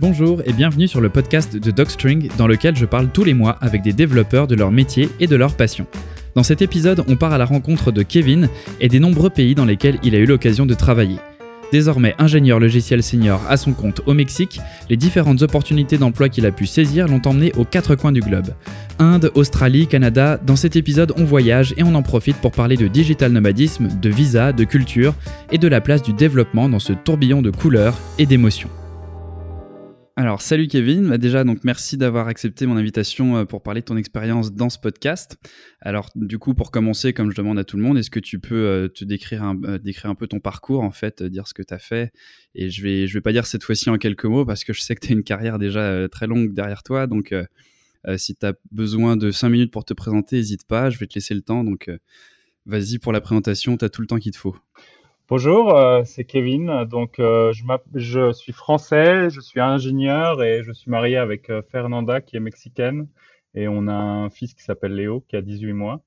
Bonjour et bienvenue sur le podcast de Docstring dans lequel je parle tous les mois avec des développeurs de leur métier et de leur passion. Dans cet épisode, on part à la rencontre de Kevin et des nombreux pays dans lesquels il a eu l'occasion de travailler. Désormais ingénieur logiciel senior à son compte au Mexique, les différentes opportunités d'emploi qu'il a pu saisir l'ont emmené aux quatre coins du globe. Inde, Australie, Canada, dans cet épisode on voyage et on en profite pour parler de digital nomadisme, de visa, de culture et de la place du développement dans ce tourbillon de couleurs et d'émotions. Alors, salut Kevin. Bah, déjà, donc merci d'avoir accepté mon invitation euh, pour parler de ton expérience dans ce podcast. Alors, du coup, pour commencer, comme je demande à tout le monde, est-ce que tu peux euh, te décrire un, euh, décrire un peu ton parcours, en fait, dire ce que tu as fait? Et je vais, je vais pas dire cette fois-ci en quelques mots parce que je sais que tu as une carrière déjà très longue derrière toi. Donc, si tu as besoin de cinq minutes pour te présenter, n'hésite pas. Je vais te laisser le temps. Donc, vas-y pour la présentation. Tu as tout le temps qu'il te faut. Bonjour, euh, c'est Kevin. Donc, euh, je, je, suis français, je suis ingénieur et je suis marié avec euh, Fernanda qui est mexicaine. Et on a un fils qui s'appelle Léo qui a 18 mois.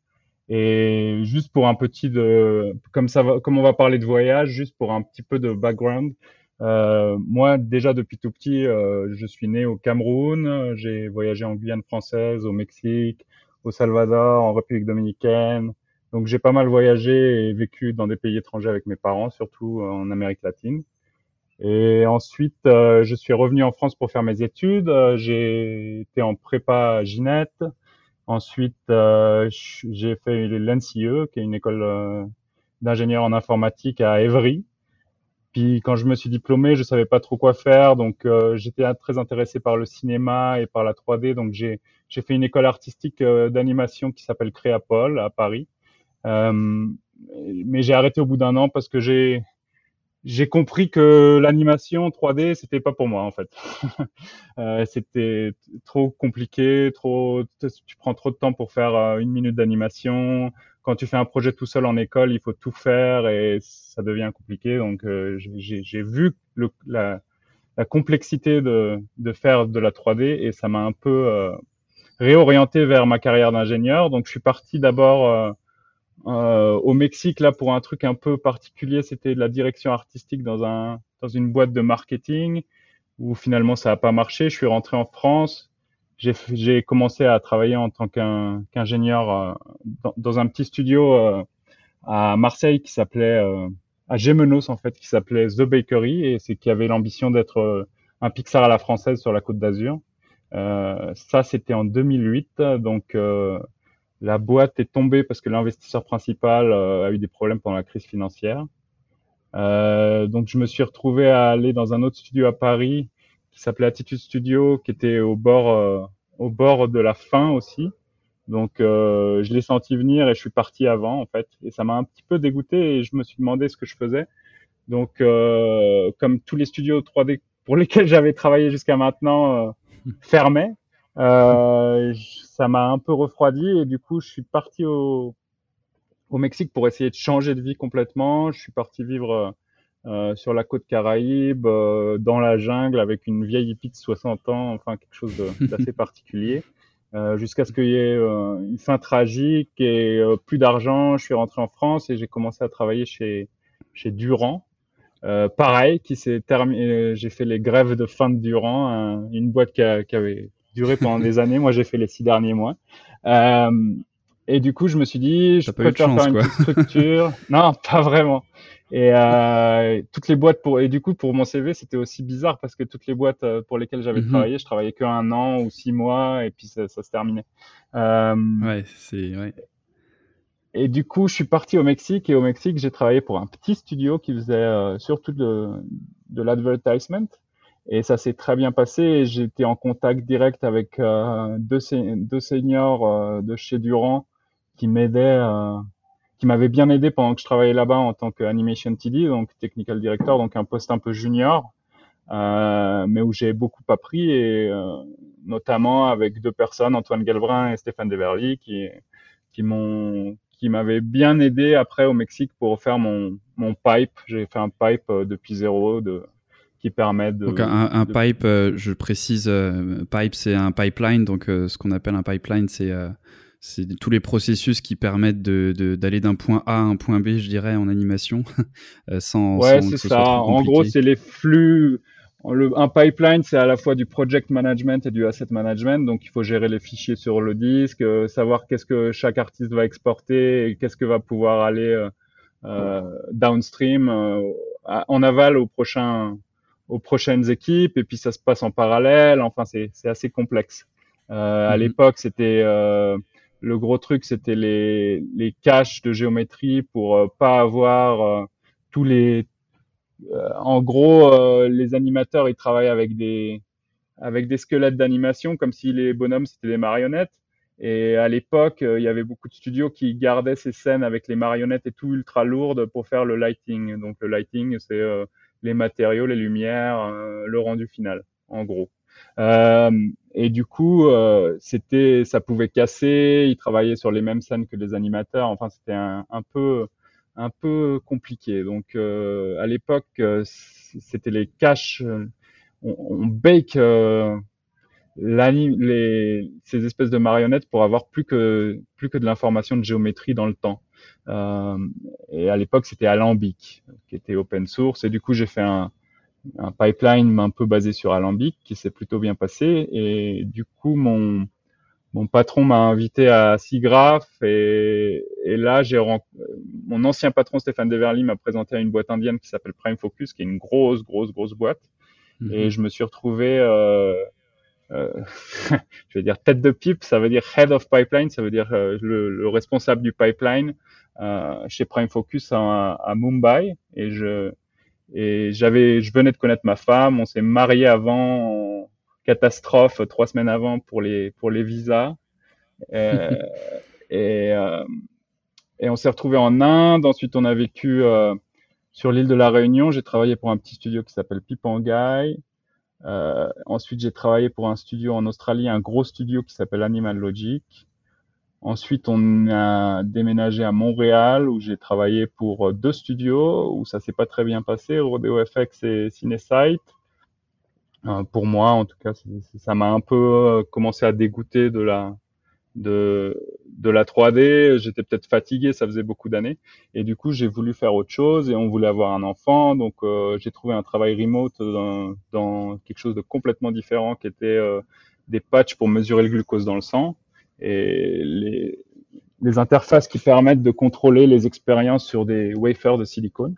Et juste pour un petit de, comme ça va, comme on va parler de voyage, juste pour un petit peu de background. moi, déjà depuis tout petit, je suis né au Cameroun. J'ai voyagé en Guyane française, au Mexique, au Salvador, en République dominicaine, donc j'ai pas mal voyagé et vécu dans des pays étrangers avec mes parents, surtout en Amérique latine. Et ensuite, euh, je suis revenu en France pour faire mes études. Euh, j'ai été en prépa Ginette. Ensuite, euh, j'ai fait l'NCE, qui est une école d'ingénieur en informatique à Évry. Puis quand je me suis diplômé, je savais pas trop quoi faire, donc j'étais très intéressé par le cinéma et par la 3D. Donc j'ai fait une école artistique d'animation qui s'appelle Créapol à Paris. Euh, mais j'ai arrêté au bout d'un an parce que j'ai j'ai compris que l'animation 3D c'était pas pour moi en fait. euh, c'était trop compliqué, trop tu prends trop de temps pour faire euh, une minute d'animation. Quand tu fais un projet tout seul en école, il faut tout faire et ça devient compliqué. Donc j'ai vu la, la, complexité de, de faire de la 3D et ça m'a un peu réorienté vers ma carrière d'ingénieur. Donc je suis parti d'abord euh, au Mexique, là, pour un truc un peu particulier, c'était de la direction artistique dans un dans une boîte de marketing où finalement ça n'a pas marché. Je suis rentré en France. J'ai commencé à travailler en tant qu'ingénieur euh, dans, un petit studio euh, à Marseille qui s'appelait euh, à Gémenos en fait, qui s'appelait The Bakery et c'est qui avait l'ambition d'être un Pixar à la française sur la Côte d'Azur. ça, c'était en 2008, donc la boîte est tombée parce que l'investisseur principal euh, a eu des problèmes pendant la crise financière. Euh, donc je me suis retrouvé à aller dans un autre studio à Paris qui s'appelait Attitude Studio, qui était au bord, euh, au bord de la fin aussi. Donc je l'ai senti venir et je suis parti avant en fait. Et ça m'a un petit peu dégoûté et je me suis demandé ce que je faisais. Donc comme tous les studios 3D pour lesquels j'avais travaillé jusqu'à maintenant fermaient, euh, ça m'a un peu refroidi et du coup, je suis parti au, au Mexique pour essayer de changer de vie complètement. Je suis parti vivre euh, sur la côte Caraïbe, euh, dans la jungle, avec une vieille hippie de 60 ans, enfin quelque chose d'assez particulier. Euh, jusqu'à ce qu'il y ait euh, une fin tragique et euh, plus d'argent. Je suis rentré en France et j'ai commencé à travailler chez chez Durand. pareil, qui s'est terminé. J'ai fait les grèves de fin de Durand, une boîte qui, a, qui avait duré pendant des années. Moi, j'ai fait les six derniers mois. Euh, et du coup, je me suis dit, je préfère faire une petite structure. non, pas vraiment. Et euh, toutes les boîtes pour et du coup pour mon CV c'était aussi bizarre parce que toutes les boîtes euh, pour lesquelles j'avais mhm. travaillé, je travaillais que un an ou six mois et puis ça, ça se terminait. Euh, ouais, c'est ouais. Et du coup, je suis parti au Mexique et au Mexique, j'ai travaillé pour un petit studio qui faisait euh, surtout de, de l'advertisement. Et ça s'est très bien passé. J'étais en contact direct avec euh, deux, deux seniors euh, de chez Durand qui m'aidaient, euh, qui m'avaient bien aidé pendant que je travaillais là-bas en tant qu'animation TD, donc technical director, donc un poste un peu junior, mais où j'ai beaucoup appris et notamment avec deux personnes, Antoine Galvrin et Stéphane Deverly, qui qui m'ont qui m'avaient bien aidé après au Mexique pour faire mon mon pipe. J'ai fait un pipe depuis zéro de qui permettent de. Donc un, pipe, euh, je précise, euh, pipe c'est un pipeline, donc euh, ce qu'on appelle un pipeline, c'est c'est tous les processus qui permettent d'aller de, d'un point A à un point B, je dirais, en animation, sans. Ouais, c'est ça. En gros, c'est les flux. un pipeline, c'est à la fois du project management et du asset management. Donc, il faut gérer les fichiers sur le disque, euh, savoir qu'est-ce que chaque artiste va exporter et qu'est-ce que va pouvoir aller euh, euh downstream, en aval au prochain, aux prochaines équipes. Et puis, ça se passe en parallèle. Enfin, c'est assez complexe. À mhm. l'époque, c'était le gros truc, c'était les, les caches de géométrie pour pas avoir tous les euh, en gros, euh, les animateurs, ils travaillent avec des, avec des squelettes d'animation, comme si les bonhommes, c'était des marionnettes. Et à l'époque, euh, il y avait beaucoup de studios qui gardaient ces scènes avec les marionnettes et tout ultra lourdes pour faire le lighting. Donc le lighting, c'est les matériaux, les lumières, le rendu final, en gros. et du coup, c'était, ça pouvait casser. Ils travaillaient sur les mêmes scènes que les animateurs. Enfin, c'était un, peu un peu compliqué. Donc euh, à l'époque, euh, c'était les caches, euh, on, on bake les, ces espèces de marionnettes pour avoir plus que plus que de l'information de géométrie dans le temps. Euh, et à l'époque, c'était Alembic, qui était open source. Et du coup, j'ai fait un, un, pipeline un peu basé sur Alembic, qui s'est plutôt bien passé. Et du coup, mon mon patron m'a invité à SIGGRAPH et, et là, j'ai mon ancien patron Stéphane Deverly m'a présenté à une boîte indienne qui s'appelle Prime Focus, qui est une grosse, grosse, grosse boîte. Mhm. Et je me suis retrouvé, euh, euh, je vais dire tête de pipe, ça veut dire head of pipeline, ça veut dire euh, le, le, responsable du pipeline euh, chez Prime Focus à, Mumbai. Et je et j'avais, je venais de connaître ma femme, on s'est marié avant catastrophe trois semaines avant pour les pour les visas. Et, et on s'est retrouvé en Inde. Ensuite, on a vécu sur l'île de la Réunion. J'ai travaillé pour un petit studio qui s'appelle Pipangai. Euh, ensuite, j'ai travaillé pour un studio en Australie, un gros studio qui s'appelle Animal Logic. Ensuite, on a déménagé à Montréal où j'ai travaillé pour deux studios où ça s'est pas très bien passé, Rodeo FX et Cinesite. Euh, pour moi, en tout cas, ça m'a un peu euh, commencé à dégoûter de la de de la 3D. J'étais peut-être fatigué, ça faisait beaucoup d'années, et du coup, j'ai voulu faire autre chose et on voulait avoir un enfant, donc euh, j'ai trouvé un travail remote dans, dans, quelque chose de complètement différent, qui était des patchs pour mesurer le glucose dans le sang et les les interfaces qui permettent de contrôler les expériences sur des wafers de silicone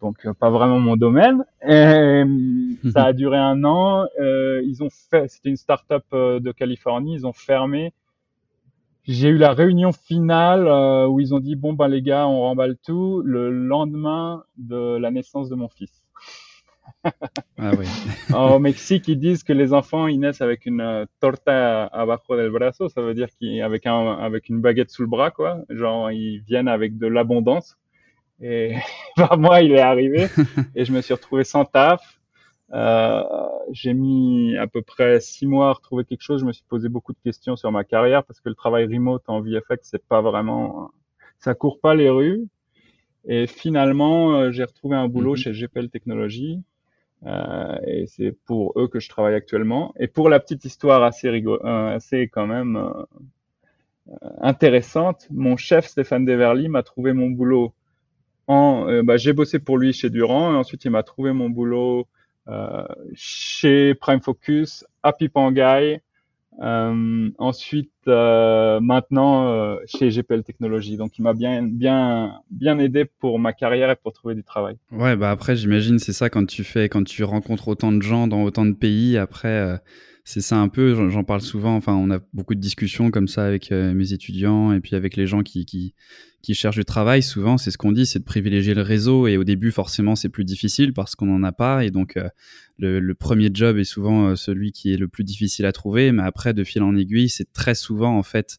donc euh, pas vraiment mon domaine. Et, ça a duré un an. Euh, ils ont fait, c'était une start-up euh, de Californie, ils ont fermé. J'ai eu la réunion finale euh, où ils ont dit bon ben les gars, on remballe tout le lendemain de la naissance de mon fils. ah oui. Au Mexique, ils disent que les enfants ils naissent avec une torta abajo del brazo, ça veut dire qu'avec un avec une baguette sous le bras quoi. Genre ils viennent avec de l'abondance. Et par moi, il est arrivé et je me suis retrouvé sans taf. Euh, j'ai mis à peu près six mois à retrouver quelque chose. Je me suis posé beaucoup de questions sur ma carrière parce que le travail remote en VFX, c'est pas vraiment, ça court pas les rues. Et finalement, euh, j'ai retrouvé un boulot mhm. chez GPL Technologies. Euh, et c'est pour eux que je travaille actuellement. Et pour la petite histoire assez rigolo, euh, assez quand même euh, intéressante, mon chef Stéphane Deverly m'a trouvé mon boulot euh, bah, j'ai bossé pour lui chez Durand et ensuite il m'a trouvé mon boulot chez Prime Focus, à Pipangai, euh, ensuite euh, maintenant euh, chez GPL Technologies. Donc il m'a bien bien bien aidé pour ma carrière et pour trouver du travail. Ouais bah après j'imagine c'est ça quand tu fais quand tu rencontres autant de gens dans autant de pays après c'est ça un peu, j'en parle souvent, enfin on a beaucoup de discussions comme ça avec euh, mes étudiants et puis avec les gens qui, qui, qui cherchent du travail, souvent c'est ce qu'on dit, c'est de privilégier le réseau et au début forcément c'est plus difficile parce qu'on n'en a pas et donc euh, le, le, premier job est souvent euh, celui qui est le plus difficile à trouver, mais après de fil en aiguille c'est très souvent en fait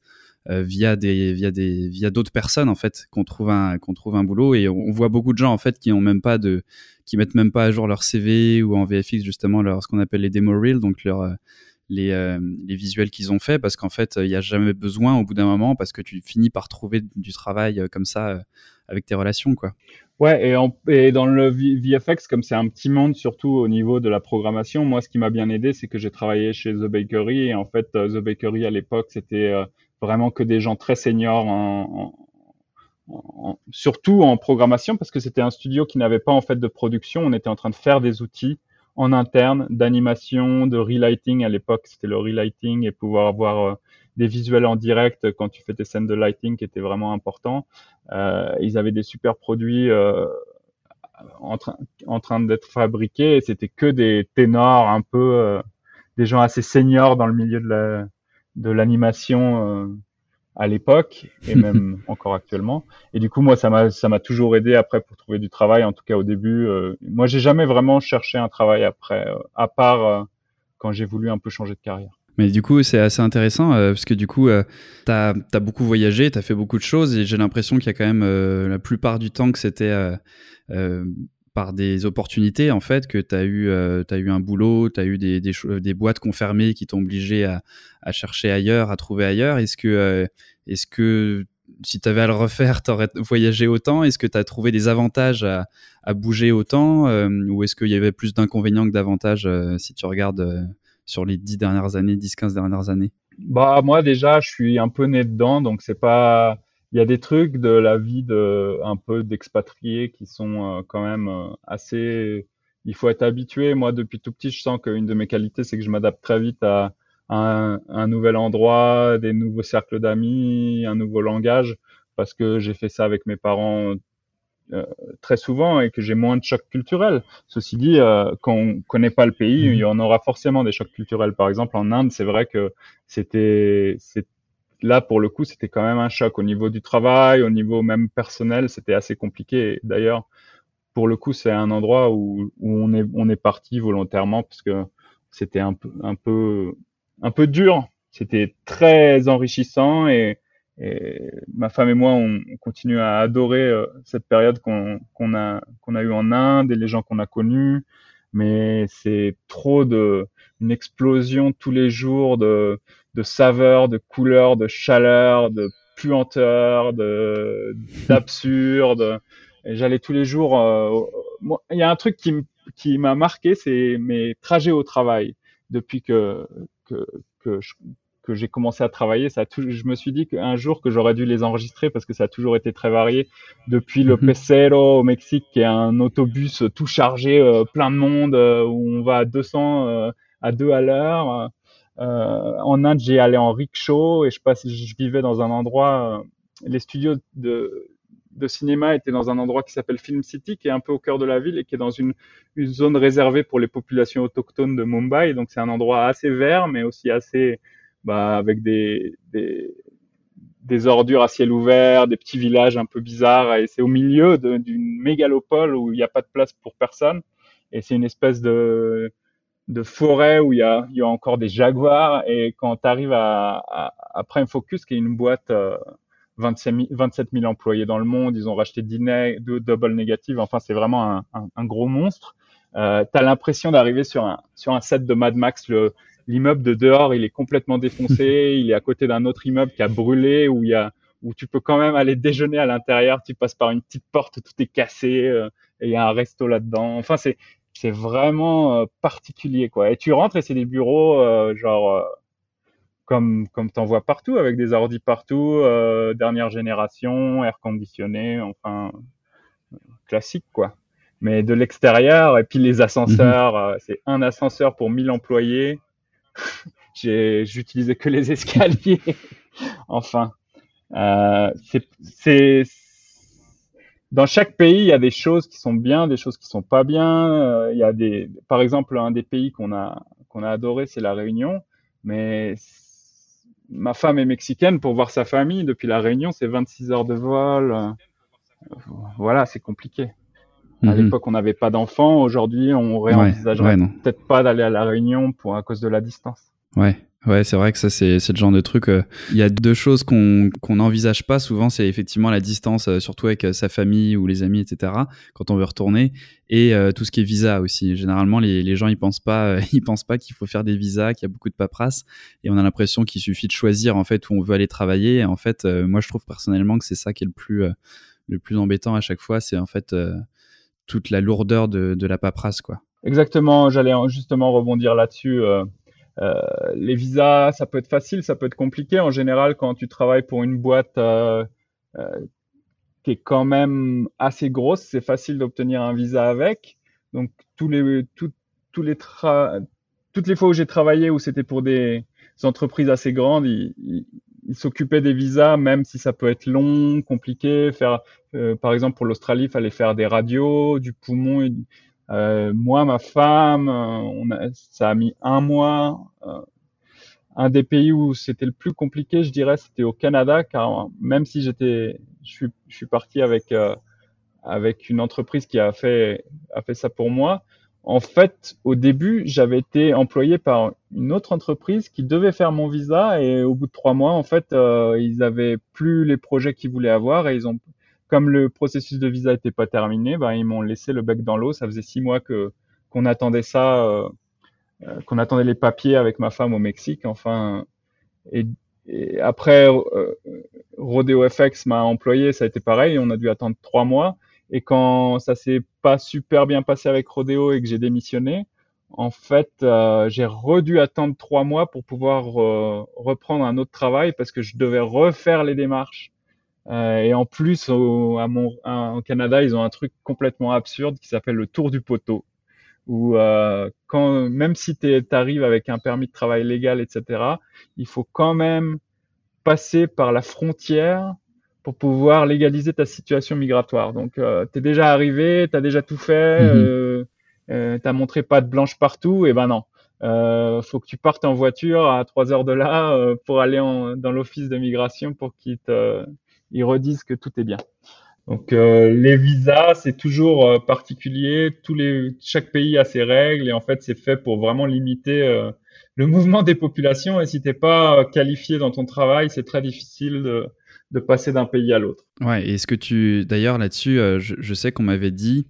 via des via des via d'autres personnes en fait qu'on trouve un qu'on trouve un boulot et on, voit beaucoup de gens en fait qui ont même pas de qui mettent même pas à jour leur CV ou en VFX justement leur ce qu'on appelle les demo reels donc leur les, euh, les visuels qu'ils ont fait parce qu'en fait il n'y a jamais besoin au bout d'un moment parce que tu finis par trouver du travail euh, comme ça euh, avec tes relations quoi. Ouais et, en, et dans le VFX comme c'est un petit monde surtout au niveau de la programmation moi ce qui m'a bien aidé c'est que j'ai travaillé chez The Bakery et en fait The Bakery à l'époque c'était vraiment que des gens très seniors en, en, surtout en programmation parce que c'était un studio qui n'avait pas en fait de production on était en train de faire des outils en interne d'animation, de relighting. À l'époque, c'était le relighting et pouvoir avoir des visuels en direct quand tu fais tes scènes de lighting qui étaient vraiment importants. ils avaient des super produits en, train, en train d'être fabriqués. C'était que des ténors un peu, des gens assez seniors dans le milieu de la de l'animation à l'époque et même encore actuellement. Et du coup, moi, ça m'a ça m'a toujours aidé après pour trouver du travail. En tout cas, au début, euh, moi, j'ai jamais vraiment cherché un travail après, euh, à part euh, quand j'ai voulu un peu changer de carrière. Mais du coup, c'est assez intéressant parce que du coup, tu as, as, beaucoup voyagé, tu as fait beaucoup de choses et j'ai l'impression qu'il y a quand même la plupart du temps que c'était par des opportunités en fait que tu as eu euh, as eu un boulot, tu as eu des, des, des boîtes confirmées qui t'ont obligé à, à, chercher ailleurs, à trouver ailleurs. Est-ce que euh, est-ce que si tu avais à le refaire, tu aurais voyagé autant? Est-ce que tu as trouvé des avantages à, à bouger autant euh, Ou est-ce qu'il y avait plus d'inconvénients que d'avantages si tu regardes sur les 10 dernières années, 10-15 dernières années? Bah moi déjà, je suis un peu né dedans, donc c'est pas il y a des trucs de la vie de un peu d'expatriés qui sont euh, quand même euh, assez il faut être habitué moi depuis tout petit je sens qu'une de mes qualités c'est que je m'adapte très vite à, un, un, nouvel endroit des nouveaux cercles d'amis un nouveau langage parce que j'ai fait ça avec mes parents euh, très souvent et que j'ai moins de chocs culturels. Ceci dit, euh, quand on connaît pas le pays, mmh. il y en aura forcément des chocs culturels. Par exemple, en Inde, c'est vrai que c'était là, pour le coup, c'était quand même un choc au niveau du travail, au niveau même personnel, c'était assez compliqué. D'ailleurs, pour le coup, c'est un endroit où, on est parti volontairement parce que c'était un peu dur. C'était très enrichissant et, ma femme et moi, on, continue à adorer euh, cette période qu'on a qu'on a eu en Inde et les gens qu'on a connus. Mais c'est trop de une explosion tous les jours de de saveur, de couleur, de chaleur, de puanteur, de d'absurde. J'allais tous les jours. Euh, il y a un truc qui qui m'a marqué, c'est mes trajets au travail. Depuis que que que que j'ai commencé à travailler, ça a je me suis dit qu'un jour que j'aurais dû les enregistrer parce que ça a toujours été très varié. Depuis le mhm. Pecero au Mexique, qui est un autobus tout chargé, euh, plein de monde, euh, où on va à 200 à 2 à l'heure. Euh, en Inde, j'ai allé en rickshaw et je, je vivais dans un endroit. Euh, les studios de, cinéma étaient dans un endroit qui s'appelle Film City, qui est un peu au cœur de la ville et qui est dans une, une zone réservée pour les populations autochtones de Mumbai. Donc c'est un endroit assez vert, mais aussi assez bah, avec des, des, des, ordures à ciel ouvert, des petits villages un peu bizarres. Et c'est au milieu d'une mégalopole où il n'y a pas de place pour personne. Et c'est une espèce de de forêt où il y a, il y a encore des jaguars. Et quand tu arrives à, à, à, Prime Focus, qui est une boîte euh, 27 000 employés dans le monde, ils ont racheté 10 deux double négatives. Enfin, c'est vraiment un, un, un, gros monstre. Euh, tu as l'impression d'arriver sur un, sur un set de Mad Max. Le, l'immeuble de dehors, il est complètement défoncé. il est à côté d'un autre immeuble qui a brûlé, où il y a où tu peux quand même aller déjeuner à l'intérieur. Tu passes par une petite porte, tout est cassé, euh, et il y a un resto là-dedans. Enfin, c'est c'est vraiment euh, particulier quoi. Et tu rentres et c'est des bureaux euh, genre euh, comme comme t'en vois partout avec des ordi partout, dernière génération, air conditionné, enfin classique quoi. Mais de l'extérieur et puis les ascenseurs, mhm. c'est un ascenseur pour 1000 employés. J'utilisais que les escaliers. enfin, c'est dans chaque pays, il y a des choses qui sont bien, des choses qui sont pas bien. Euh, il y a des, par exemple, un des pays qu'on a qu'on a adoré, c'est la Réunion. Mais ma femme est mexicaine pour voir sa famille depuis la Réunion, c'est 26 heures de vol. Voilà, c'est compliqué. À mhm. l'époque, on n'avait pas d'enfants. Aujourd'hui, on réenvisagerait peut-être pas d'aller à la Réunion pour à cause de la distance. Ouais. Ouais, c'est vrai que ça, c'est le genre de truc. Euh, il y a deux choses qu'on n'envisage pas souvent, c'est effectivement la distance, euh, surtout avec euh, sa famille ou les amis, etc., quand on veut retourner, et tout ce qui est visa aussi. Généralement, les, les gens, ils pensent pas, ils pensent pas qu'il faut faire des visas, qu'il y a beaucoup de paperasse, et on a l'impression qu'il suffit de choisir en fait où on veut aller travailler. Et en fait, moi, je trouve personnellement que c'est ça qui est le plus, le plus embêtant à chaque fois, c'est en fait toute la lourdeur de, de la paperasse, quoi. Exactement, j'allais justement rebondir là-dessus. Euh, les visas, ça peut être facile, ça peut être compliqué. En général, quand tu travailles pour une boîte euh, euh, qui est quand même assez grosse, c'est facile d'obtenir un visa avec. Donc les toutes les fois où j'ai travaillé où c'était pour des entreprises assez grandes, ils, s'occupaient des visas, même si ça peut être long, compliqué. Faire, par exemple, pour l'Australie, il fallait faire des radios, du poumon. Euh, moi, ma femme, on a, ça a mis un mois un des pays où c'était le plus compliqué, je dirais, c'était au Canada, car même si j'étais, je suis, je suis parti avec euh, avec une entreprise qui a fait a fait ça pour moi. En fait, au début, j'avais été employé par une autre entreprise qui devait faire mon visa et au bout de trois mois, en fait, euh, ils avaient plus les projets qu'ils voulaient avoir et ils ont, comme le processus de visa était pas terminé, ben ils m'ont laissé le bec dans l'eau. Ça faisait six mois que qu'on attendait ça. Euh, euh, qu'on attendait les papiers avec ma femme au Mexique. Enfin, et, après, euh, Rodeo FX m'a employé, ça a été pareil. On a dû attendre trois mois. Et quand ça s'est pas super bien passé avec Rodeo et que j'ai démissionné, en fait, euh, j'ai redû attendre trois mois pour pouvoir reprendre un autre travail parce que je devais refaire les démarches. Euh, et en plus, au, à mon, au Canada, ils ont un truc complètement absurde qui s'appelle le tour du poteau où euh, quand même si tu arrives avec un permis de travail légal, etc., il faut quand même passer par la frontière pour pouvoir légaliser ta situation migratoire. Donc, euh, tu es déjà arrivé, tu as déjà tout fait, mhm. euh, euh, tu as montré pas de blanche partout, et ben non. Euh, faut que tu partes en voiture à 3 heures de là euh, pour aller en, dans l'office de migration pour qu'ils te ils redisent que tout est bien. Donc euh, les visas, c'est toujours euh, particulier. Tous les, chaque pays a ses règles et en fait, c'est fait pour vraiment limiter euh, le mouvement des populations. Et si t'es pas qualifié dans ton travail, c'est très difficile de, de passer d'un pays à l'autre. Ouais. Et est-ce que tu, d'ailleurs, là-dessus, je, je, sais qu'on m'avait dit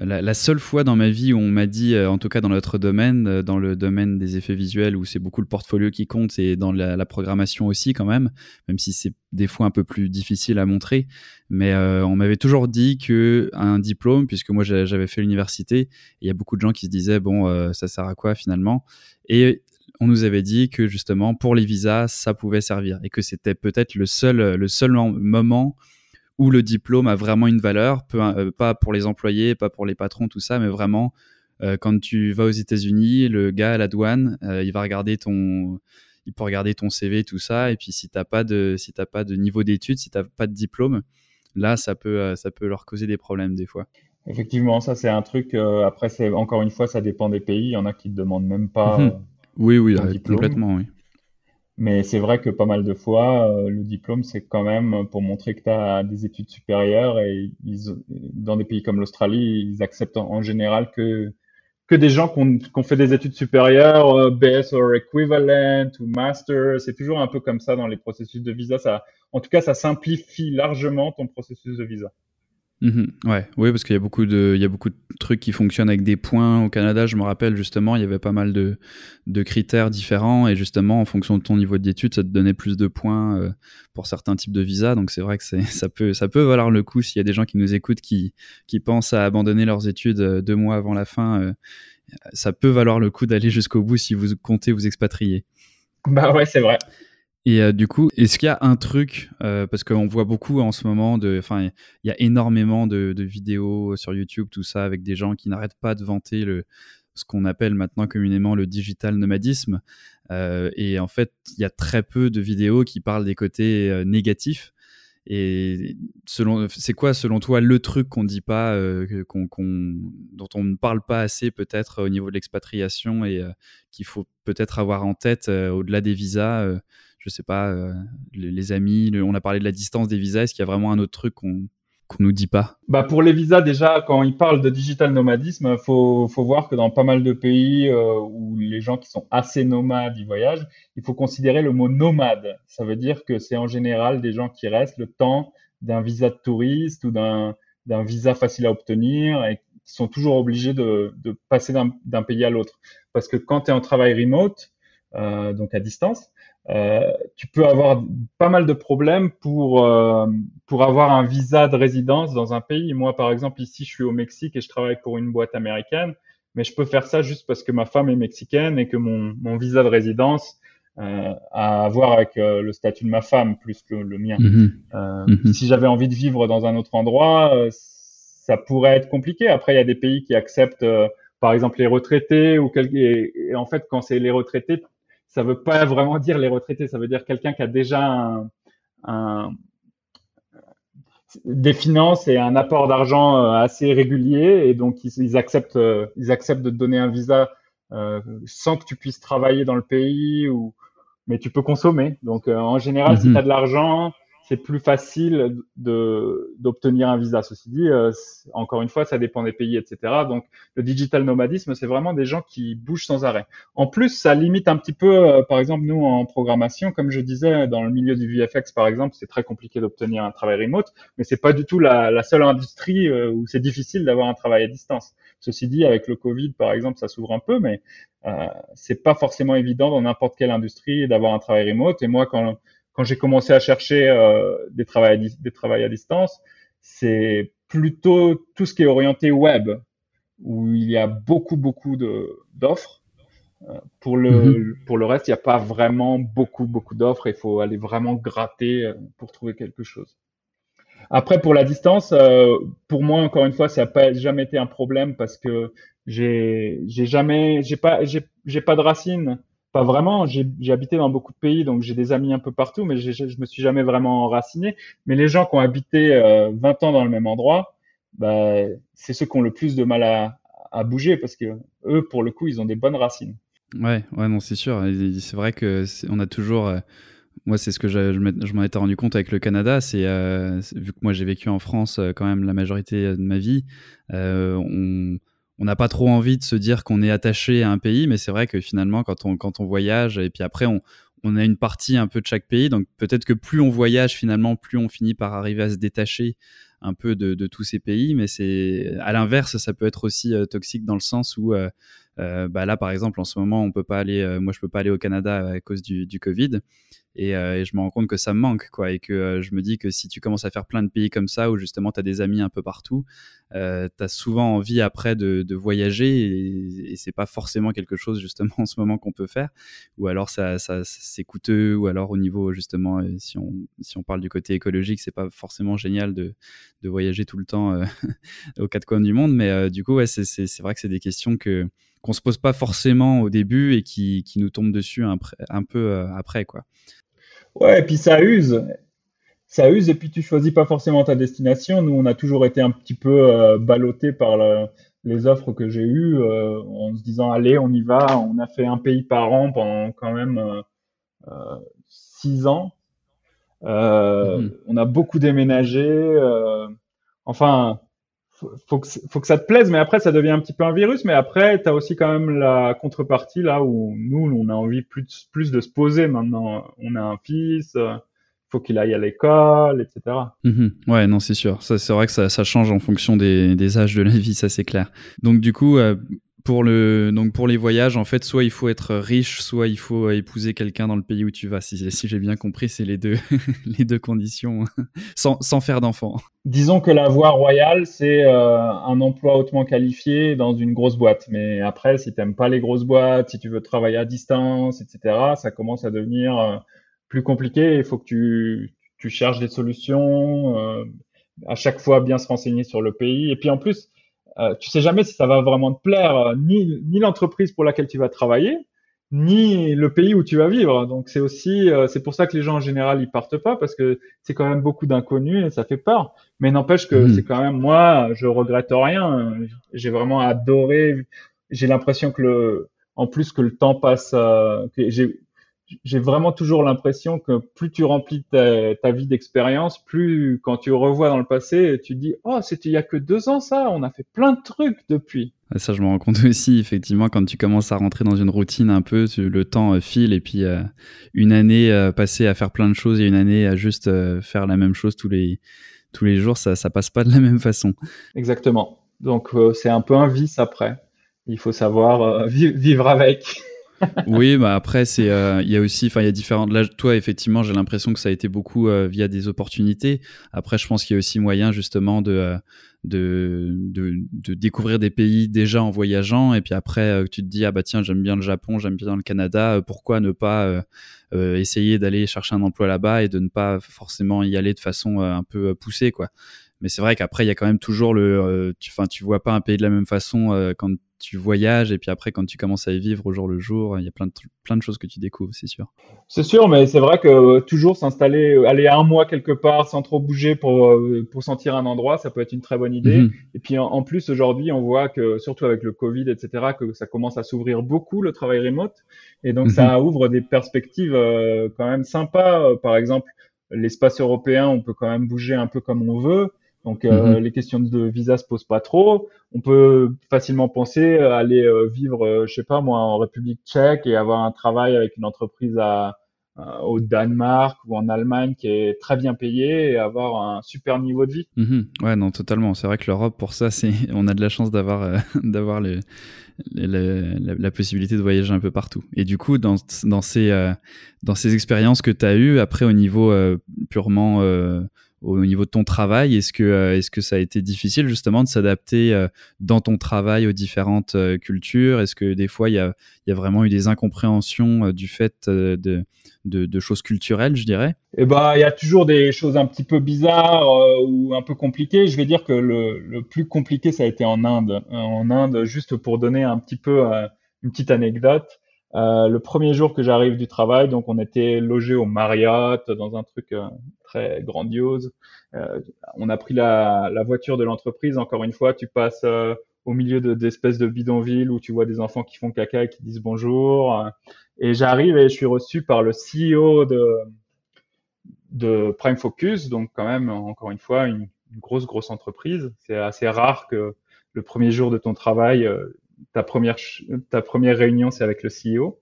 la, seule fois dans ma vie où on m'a dit, euh, en tout cas dans notre domaine, euh, dans le domaine des effets visuels, où c'est beaucoup le portfolio qui compte et dans la, programmation aussi quand même, même si c'est des fois un peu plus difficile à montrer, mais euh, on m'avait toujours dit que un diplôme, puisque moi j'avais fait l'université, il y a beaucoup de gens qui se disaient bon ça sert à quoi finalement, et on nous avait dit que justement pour les visas ça pouvait servir et que c'était peut-être le seul le seul moment où le diplôme a vraiment une valeur, euh, pas pour les employés, pas pour les patrons, tout ça, mais vraiment euh, quand tu vas aux États-Unis, le gars à la douane, euh, il va regarder ton, il peut regarder ton CV, tout ça, et puis si t'as pas de, si t'as pas de niveau d'études, si t'as pas de diplôme, là ça peut, ça peut leur causer des problèmes des fois. Effectivement, ça c'est un truc. après, c'est encore une fois, ça dépend des pays. Il y en a qui ne demandent même pas. Mhm. oui, oui, complètement, oui. Mais c'est vrai que pas mal de fois, euh, le diplôme, c'est quand même pour montrer que tu as des études supérieures et dans des pays comme l'Australie, ils acceptent en, général que, que des gens qui ont, fait des études supérieures, euh, BS or equivalent ou master, c'est toujours un peu comme ça dans les processus de visa. Ça, en tout cas, ça simplifie largement ton processus de visa. Mhm. ouais, oui, parce qu'il y a beaucoup de, y a beaucoup de trucs qui fonctionnent avec des points. Au Canada, je me rappelle justement, il y avait pas mal de, de critères différents et justement, en fonction de ton niveau d'études, ça te donnait plus de points euh, pour certains types de visas. Donc c'est vrai que ça peut, ça peut valoir le coup s'il y a des gens qui nous écoutent qui, qui pensent à abandonner leurs études euh, deux mois avant la fin. Euh, ça peut valoir le coup d'aller jusqu'au bout si vous comptez vous expatrier. Bah ouais, c'est vrai. Et euh, du coup, est-ce qu'il y a un truc, euh, parce qu'on voit beaucoup en ce moment, enfin, il y a énormément de, vidéos sur YouTube, tout ça, avec des gens qui n'arrêtent pas de vanter le, ce qu'on appelle maintenant communément le digital nomadisme. Euh, et en fait, il y a très peu de vidéos qui parlent des côtés négatifs. Et c'est quoi, selon toi, le truc qu'on dit pas, qu'on, dont on ne parle pas assez peut-être au niveau de l'expatriation et qu'il faut peut-être avoir en tête au-delà des visas je sais pas, euh, les, amis, on a parlé de la distance des visas, est-ce qu'il y a vraiment un autre truc qu'on qu'on nous dit pas? Bah Pour les visas, déjà, quand ils parlent de digital nomadisme, faut, faut, voir que dans pas mal de pays euh, où les gens qui sont assez nomades y voyagent, il faut considérer le mot nomade. Ça veut dire que c'est en général des gens qui restent le temps d'un visa de touriste ou d'un visa facile à obtenir et qui sont toujours obligés de, de passer d'un pays à l'autre. Parce que quand tu es en travail remote, euh, donc à distance, euh, tu peux avoir pas mal de problèmes pour euh, pour avoir un visa de résidence dans un pays. Moi, par exemple, ici, je suis au Mexique et je travaille pour une boîte américaine, mais je peux faire ça juste parce que ma femme est mexicaine et que mon, mon visa de résidence euh, a à voir avec euh, le statut de ma femme plus que le mien. Mhm. Euh, mhm. Si j'avais envie de vivre dans un autre endroit, ça pourrait être compliqué. Après, il y a des pays qui acceptent par exemple les retraités ou quel, et, en fait quand c'est les retraités, ça veut pas vraiment dire les retraités, ça veut dire quelqu'un qui a déjà un, un, des finances et un apport d'argent euh, assez régulier et donc ils, acceptent euh, ils acceptent de te donner un visa euh, sans que tu puisses travailler dans le pays ou mais tu peux consommer donc en général si mhm. tu as de l'argent c'est plus facile d'obtenir un visa. Ceci dit, euh, encore une fois, ça dépend des pays, etc. Donc, le digital nomadisme, c'est vraiment des gens qui bougent sans arrêt. En plus, ça limite un petit peu, euh, par exemple, nous en programmation, comme je disais, dans le milieu du VFX, par exemple, c'est très compliqué d'obtenir un travail remote, mais c'est pas du tout la, seule industrie euh, où c'est difficile d'avoir un travail à distance. Ceci dit, avec le Covid, par exemple, ça s'ouvre un peu, mais c'est pas forcément évident dans n'importe quelle industrie d'avoir un travail remote. Et moi, quand quand j'ai commencé à chercher euh, des, travails à, des travails à distance, c'est plutôt tout ce qui est orienté web, où il y a beaucoup, beaucoup d'offres. Euh, pour, le, mhm. pour le reste, il n'y a pas vraiment beaucoup, beaucoup d'offres. Il faut aller vraiment gratter euh, pour trouver quelque chose. Après, pour la distance, euh, pour moi, encore une fois, ça n'a pas jamais été un problème parce que j'ai jamais, j'ai pas, j'ai pas de racines pas vraiment. J'ai habité dans beaucoup de pays, donc j'ai des amis un peu partout, mais je me suis jamais vraiment enraciné. Mais les gens qui ont habité euh, 20 ans dans le même endroit, bah, c'est ceux qui ont le plus de mal à, bouger parce que eux, pour le coup, ils ont des bonnes racines. Ouais, ouais, non, c'est sûr. C'est vrai que on a toujours. Euh, moi, c'est ce que je, je m'en étais rendu compte avec le Canada. C'est euh, vu que moi j'ai vécu en France euh, quand même la majorité de ma vie. on on n'a pas trop envie de se dire qu'on est attaché à un pays, mais c'est vrai que finalement, quand on, voyage, et puis après, on, a une partie un peu de chaque pays, donc peut-être que plus on voyage finalement, plus on finit par arriver à se détacher un peu de, tous ces pays, mais c'est à l'inverse, ça peut être aussi euh, toxique dans le sens où euh, euh, bah là, par exemple, en ce moment, on peut pas aller, moi, je peux pas aller au Canada à cause du Covid. Et, euh, et, je me rends compte que ça me manque, quoi. Et que euh, je me dis que si tu commences à faire plein de pays comme ça, où justement tu as des amis un peu partout, euh, tu as souvent envie après de, de voyager et, et c'est pas forcément quelque chose justement en ce moment qu'on peut faire. Ou alors ça, ça c'est coûteux, ou alors au niveau justement, euh, si on, si on parle du côté écologique, c'est pas forcément génial de, de voyager tout le temps euh, aux quatre coins du monde. Mais du coup, ouais, c'est vrai que c'est des questions que qu'on se pose pas forcément au début et qui, qui nous tombent dessus un, un peu après, quoi. Ouais, et puis ça use. Ça use, et puis tu choisis pas forcément ta destination. Nous, on a toujours été un petit peu euh, ballotté par les offres que j'ai eues euh, en se disant, allez, on y va. On a fait un pays par an pendant quand même euh, euh six ans. Mhm. On a beaucoup déménagé. enfin, faut, que, faut que ça te plaise, mais après, ça devient un petit peu un virus. Mais après, tu as aussi quand même la contrepartie là où nous, on a envie plus, de se poser maintenant. On a un fils, euh, faut qu'il aille à l'école, etc. Mhm. Ouais, non, c'est sûr. C'est vrai que ça, change en fonction des, des, âges de la vie, ça c'est clair. Donc du coup, euh, pour le donc pour les voyages, en fait, soit il faut être riche, soit il faut épouser quelqu'un dans le pays où tu vas. Si, j'ai bien compris, c'est les deux les deux conditions, sans, sans faire d'enfant. Disons que la voie royale, c'est euh, un emploi hautement qualifié dans une grosse boîte. Mais après, si t'aimes pas les grosses boîtes, si tu veux travailler à distance, etc., ça commence à devenir euh, plus compliqué. Il faut que tu tu cherches des solutions. Euh, à chaque fois, bien se renseigner sur le pays. Et puis en plus euh, tu sais jamais si ça va vraiment te plaire, euh, ni, ni l'entreprise pour laquelle tu vas travailler, ni le pays où tu vas vivre. Donc c'est aussi, euh, c'est pour ça que les gens en général ils partent pas parce que c'est quand même beaucoup d'inconnus et ça fait peur. Mais n'empêche que mmh. c'est quand même moi, je regrette rien. J'ai vraiment adoré. J'ai l'impression que le, en plus que le temps passe, que j'ai j'ai vraiment toujours l'impression que plus tu remplis ta, vie d'expérience, plus quand tu revois dans le passé, tu dis oh c'était il y a que deux ans ça, on a fait plein de trucs depuis. Ça je me rends compte aussi effectivement quand tu commences à rentrer dans une routine un peu, le temps euh, file et puis euh, une année euh, passée à faire plein de choses et une année à juste faire la même chose tous les tous les jours, ça ça passe pas de la même façon. Exactement. Donc c'est un peu un vice après. Il faut savoir vivre avec oui, bah après c'est euh, il y a aussi enfin il y a différentes là toi effectivement, j'ai l'impression que ça a été beaucoup euh, via des opportunités. Après je pense qu'il y a aussi moyen justement de euh, de, de, de, découvrir des pays déjà en voyageant et puis après tu te dis ah bah tiens j'aime bien le Japon j'aime bien le Canada pourquoi ne pas essayer d'aller chercher un emploi là-bas et de ne pas forcément y aller de façon un peu poussée quoi mais c'est vrai qu'après il y a quand même toujours le, tu, enfin tu vois pas un pays de la même façon quand tu voyages et puis après quand tu commences à y vivre au jour le jour, il y a plein de plein de choses que tu découvres, c'est sûr. C'est sûr, mais c'est vrai que toujours s'installer, aller un mois quelque part sans trop bouger pour pour sentir un endroit, ça peut être une très bonne idée. Mhm. Et puis en, plus aujourd'hui, on voit que surtout avec le Covid, etc., que ça commence à s'ouvrir beaucoup le travail remote, et donc ça mhm. ouvre des perspectives euh, quand même sympas. Par exemple, l'espace européen, on peut quand même bouger un peu comme on veut. Donc euh, mhm. les questions de visa se posent pas trop. On peut facilement penser à aller euh, vivre, euh, je sais pas moi, en République Tchèque et avoir un travail avec une entreprise à, au Danemark ou en Allemagne qui est très bien payé et avoir un super niveau de vie. Mhm. Ouais, non, totalement. C'est vrai que l'Europe, pour ça, c'est, on a de la chance d'avoir, d'avoir le, la, la, possibilité de voyager un peu partout. Et du coup, dans, dans ces, dans ces expériences que tu as eues, après au niveau purement au niveau de ton travail Est-ce que, euh, est-ce que ça a été difficile justement de s'adapter euh, dans ton travail aux différentes euh, cultures? Est-ce que des fois il y a, y a, vraiment eu des incompréhensions du fait de, de, de, choses culturelles, je dirais? Eh ben, il y a toujours des choses un petit peu bizarres ou un peu compliquées. Je vais dire que le, le, plus compliqué, ça a été en Inde. En Inde, juste pour donner un petit peu une petite anecdote. Euh, le premier jour que j'arrive du travail, donc on était logé au Marriott dans un truc euh, très grandiose. Euh, on a pris la, voiture de l'entreprise. Encore une fois, tu passes au milieu d'espèces de, bidonvilles où tu vois des enfants qui font caca et qui disent bonjour. Et j'arrive et je suis reçu par le CEO de, de Prime Focus, donc quand même encore une fois une, une grosse grosse entreprise. C'est assez rare que le premier jour de ton travail ta première, ta première réunion, c'est avec le CEO.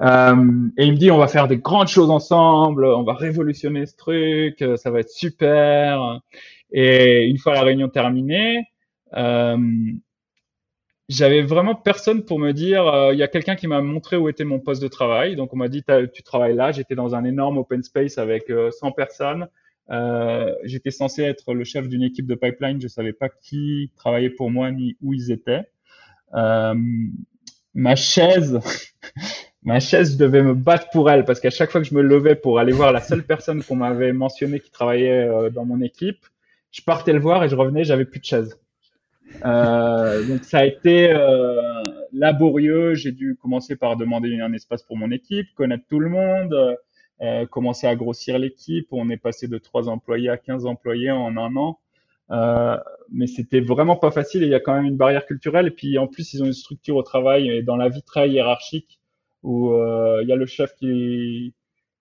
Euh, et il me dit, on va faire des grandes choses ensemble, on va révolutionner ce truc, ça va être super. Et une fois la réunion terminée, euh, j'avais vraiment personne pour me dire, euh, il y a quelqu'un qui m'a montré où était mon poste de travail. Donc on m'a dit, tu travailles là. J'étais dans un énorme open space avec 100 euh, personnes. Euh, j'étais censé être le chef d'une équipe de pipeline. Je savais pas qui travaillait pour moi ni où ils étaient. Euh, ma chaise, ma chaise, je devais me battre pour elle parce qu'à chaque fois que je me levais pour aller voir la seule personne qu'on m'avait mentionné qui travaillait euh, dans mon équipe, je partais le voir et je revenais, j'avais plus de chaise. Euh, donc ça a été laborieux. J'ai dû commencer par demander un espace pour mon équipe, connaître tout le monde, commencer à grossir l'équipe. On est passé de 3 employés à 15 employés en un an. Euh, mais c'était vraiment pas facile et il y a quand même une barrière culturelle. Et puis en plus, ils ont une structure au travail et dans la vie très hiérarchique où euh, il y a le chef qui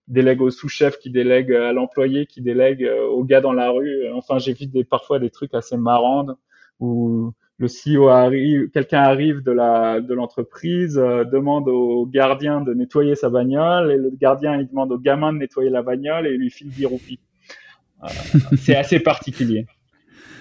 délègue au sous-chef, qui délègue à l'employé, qui délègue euh, au gars dans la rue. Enfin, j'ai vu des, parfois des trucs assez marrants où le CEO arrive, quelqu'un arrive de la de l'entreprise, demande au gardien de nettoyer sa bagnole et le gardien il demande au gamin de nettoyer la bagnole et il lui file 10 roupies. c'est assez particulier.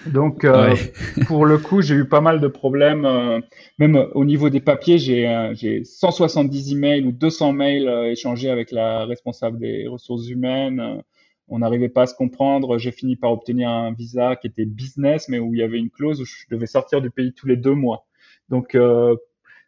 Donc, euh, pour le coup, j'ai eu pas mal de problèmes. Euh, même au niveau des papiers, j'ai euh, j'ai 170 emails ou 200 mails échangés avec la responsable des ressources humaines. on n'arrivait pas à se comprendre. J'ai fini par obtenir un visa qui était business, mais où il y avait une clause où je devais sortir du pays tous les deux mois. Donc,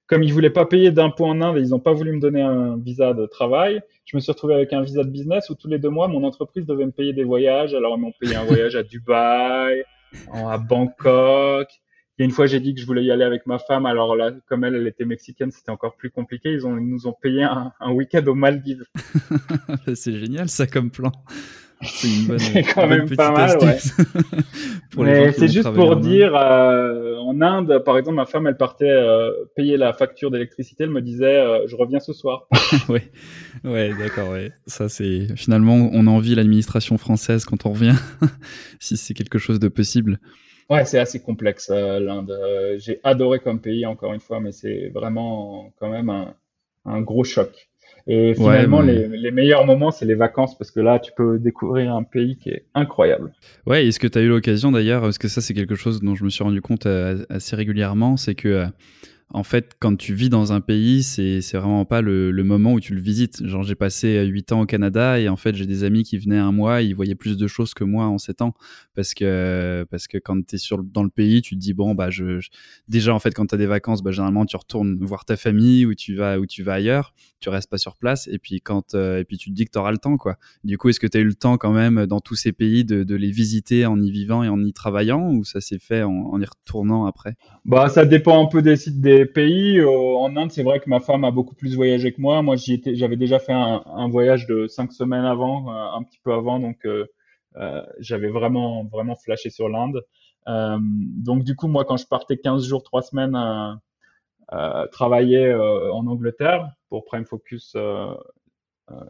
comme ils voulaient pas payer d'impôts en Inde, ils n'ont pas voulu me donner un visa de travail. Je me suis retrouvé avec un visa de business où tous les deux mois, mon entreprise devait me payer des voyages. Alors, ils m'ont payé un voyage à Dubaï à Bangkok. Il y a une fois, j'ai dit que je voulais y aller avec ma femme. Alors là, comme elle, elle était mexicaine, c'était encore plus compliqué. Ils, ont, nous ont payé un, week-end aux Maldives. c'est génial, ça, comme plan. C'est une bonne, quand même pas mal, ouais. Mais c'est juste pour dire, euh, en Inde, par exemple, ma femme, elle partait euh, payer la facture d'électricité. Elle me disait, euh, je reviens ce soir. oui, ouais, d'accord, ouais. Ça, c'est finalement, on envie l'administration française quand on revient, si c'est quelque chose de possible. Ouais, c'est assez complexe l'Inde. J'ai adoré comme pays, encore une fois, mais c'est vraiment quand même un, un gros choc. Et finalement, les, meilleurs moments, c'est les vacances parce que là, tu peux découvrir un pays qui est incroyable. Ouais, est-ce que tu as eu l'occasion d'ailleurs, parce que ça, c'est quelque chose dont je me suis rendu compte euh, assez régulièrement, c'est que. Euh, en fait, quand tu vis dans un pays, c'est vraiment pas le, moment où tu le visites. Genre, j'ai passé huit ans au Canada et en fait, j'ai des amis qui venaient un mois, ils voyaient plus de choses que moi en sept ans parce que parce que quand tu es dans le pays, tu te dis bon bah je, déjà en fait quand tu as des vacances, bah généralement tu retournes voir ta famille ou tu vas ou tu vas ailleurs, tu restes pas sur place et puis quand euh, et puis tu te dis que tu auras le temps quoi. Du coup, est-ce que tu as eu le temps quand même dans tous ces pays de, de les visiter en y vivant et en y travaillant ou ça s'est fait en, en y retournant après? Bah ça dépend un peu des sites des pays. Euh, en Inde, c'est vrai que ma femme a beaucoup plus voyagé que moi. Moi, j'avais déjà fait un, voyage de cinq semaines avant, euh, un petit peu avant, donc euh, j'avais vraiment, vraiment flashé sur l'Inde. donc, du coup, moi, quand je partais 15 jours, 3 semaines travailler en Angleterre pour Prime Focus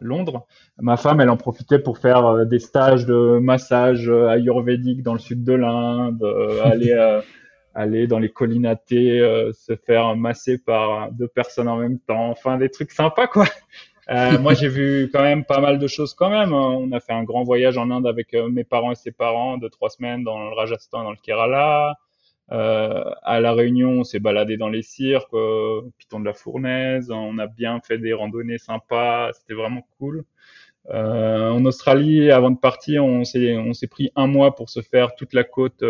Londres. Ma femme, elle en profitait pour faire des stages de massage ayurvédique dans le sud de l'Inde, aller aller dans les collinatés, euh, se faire masser par deux personnes en même temps, enfin des trucs sympas quoi. Euh, moi j'ai vu quand même pas mal de choses quand même. On a fait un grand voyage en Inde avec euh, mes parents et ses parents de trois semaines dans le Rajasthan, dans le Kerala. Euh, à la Réunion, on s'est baladé dans les cirques, euh, Piton de la Fournaise. On a bien fait des randonnées sympas. C'était vraiment cool. en Australie, avant de partir, on s'est on s'est pris un mois pour se faire toute la côte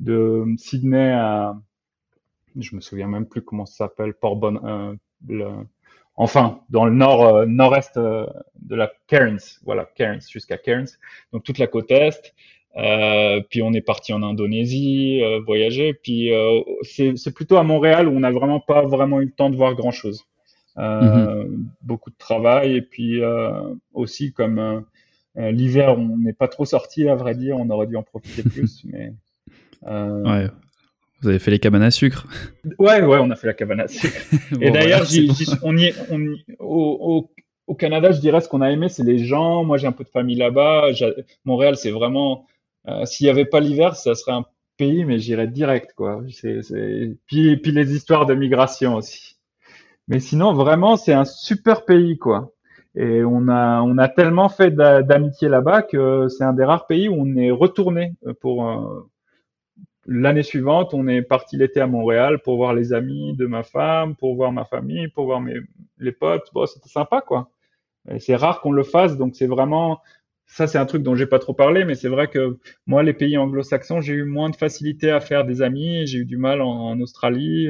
de Sydney à, je me souviens même plus comment ça s'appelle, Port Bon, euh, enfin dans le nord euh, nord-est euh, de la Cairns, voilà Cairns jusqu'à Cairns, donc toute la côte est. Euh, puis on est parti en Indonésie, voyager. Puis c'est plutôt à Montréal où on n'a vraiment pas vraiment eu le temps de voir grand chose. Mm-hmm. Beaucoup de travail et puis aussi comme l'hiver on n'est pas trop sorti à vrai dire, on aurait dû en profiter plus, mais euh, ouais. Vous avez fait les cabanes à sucre. Ouais, ouais, on a fait la cabane à sucre. Et d'ailleurs, on y, on au, au, Canada, je dirais ce qu'on a aimé, c'est les gens. Moi, j'ai un peu de famille là-bas. Montréal, c'est vraiment. Euh, s'il n'y avait pas l'hiver, ça serait un pays, mais j'irais direct, quoi. Puis, puis les histoires de migration aussi. Mais sinon, vraiment, c'est un super pays, quoi. Et on a, on a tellement fait d'amitié là-bas que c'est un des rares pays où on est retourné pour, l'année suivante, on est parti l'été à Montréal pour voir les amis de ma femme, pour voir ma famille, pour voir mes les potes. Bon, c'était sympa quoi. C'est rare qu'on le fasse, donc c'est vraiment ça, c'est un truc dont j'ai pas trop parlé, mais c'est vrai que moi, les pays anglo-saxons, j'ai eu moins de facilité à faire des amis. J'ai eu du mal en, Australie.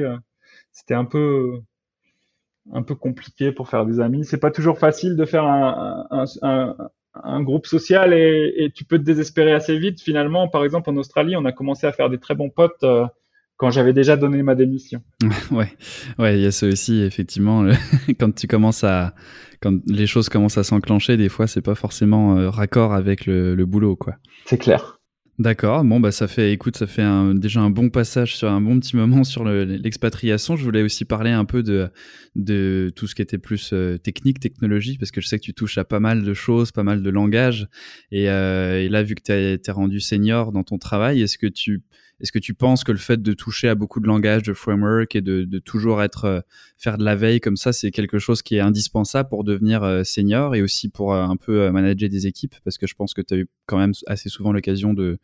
C'était un peu un peu compliqué pour faire des amis. C'est pas toujours facile de faire un, un, un, un groupe social et, tu peux te désespérer assez vite. Finalement, par exemple, en Australie, on a commencé à faire des très bons potes euh, quand j'avais déjà donné ma démission. ouais, ouais, il y a ça aussi, effectivement. quand tu commences à, quand les choses commencent à s'enclencher, des fois, c'est pas forcément euh, raccord avec le, le boulot, quoi. C'est clair. D'accord. Bon, bah, ça fait, écoute, ça fait déjà un bon passage sur un bon petit moment sur l'expatriation. je voulais aussi parler un peu de, de tout ce qui était plus euh, technique, technologie, parce que je sais que tu touches à pas mal de choses, pas mal de langages. Et, euh, et là, vu que tu es rendu senior dans ton travail, est-ce que tu, est-ce que tu penses que le fait de toucher à beaucoup de langages, de framework et de, toujours être euh, faire de la veille comme ça, c'est quelque chose qui est indispensable pour devenir euh, senior et aussi pour euh, un peu manager des équipes? Parce que je pense que tu as eu quand même assez souvent l'occasion de,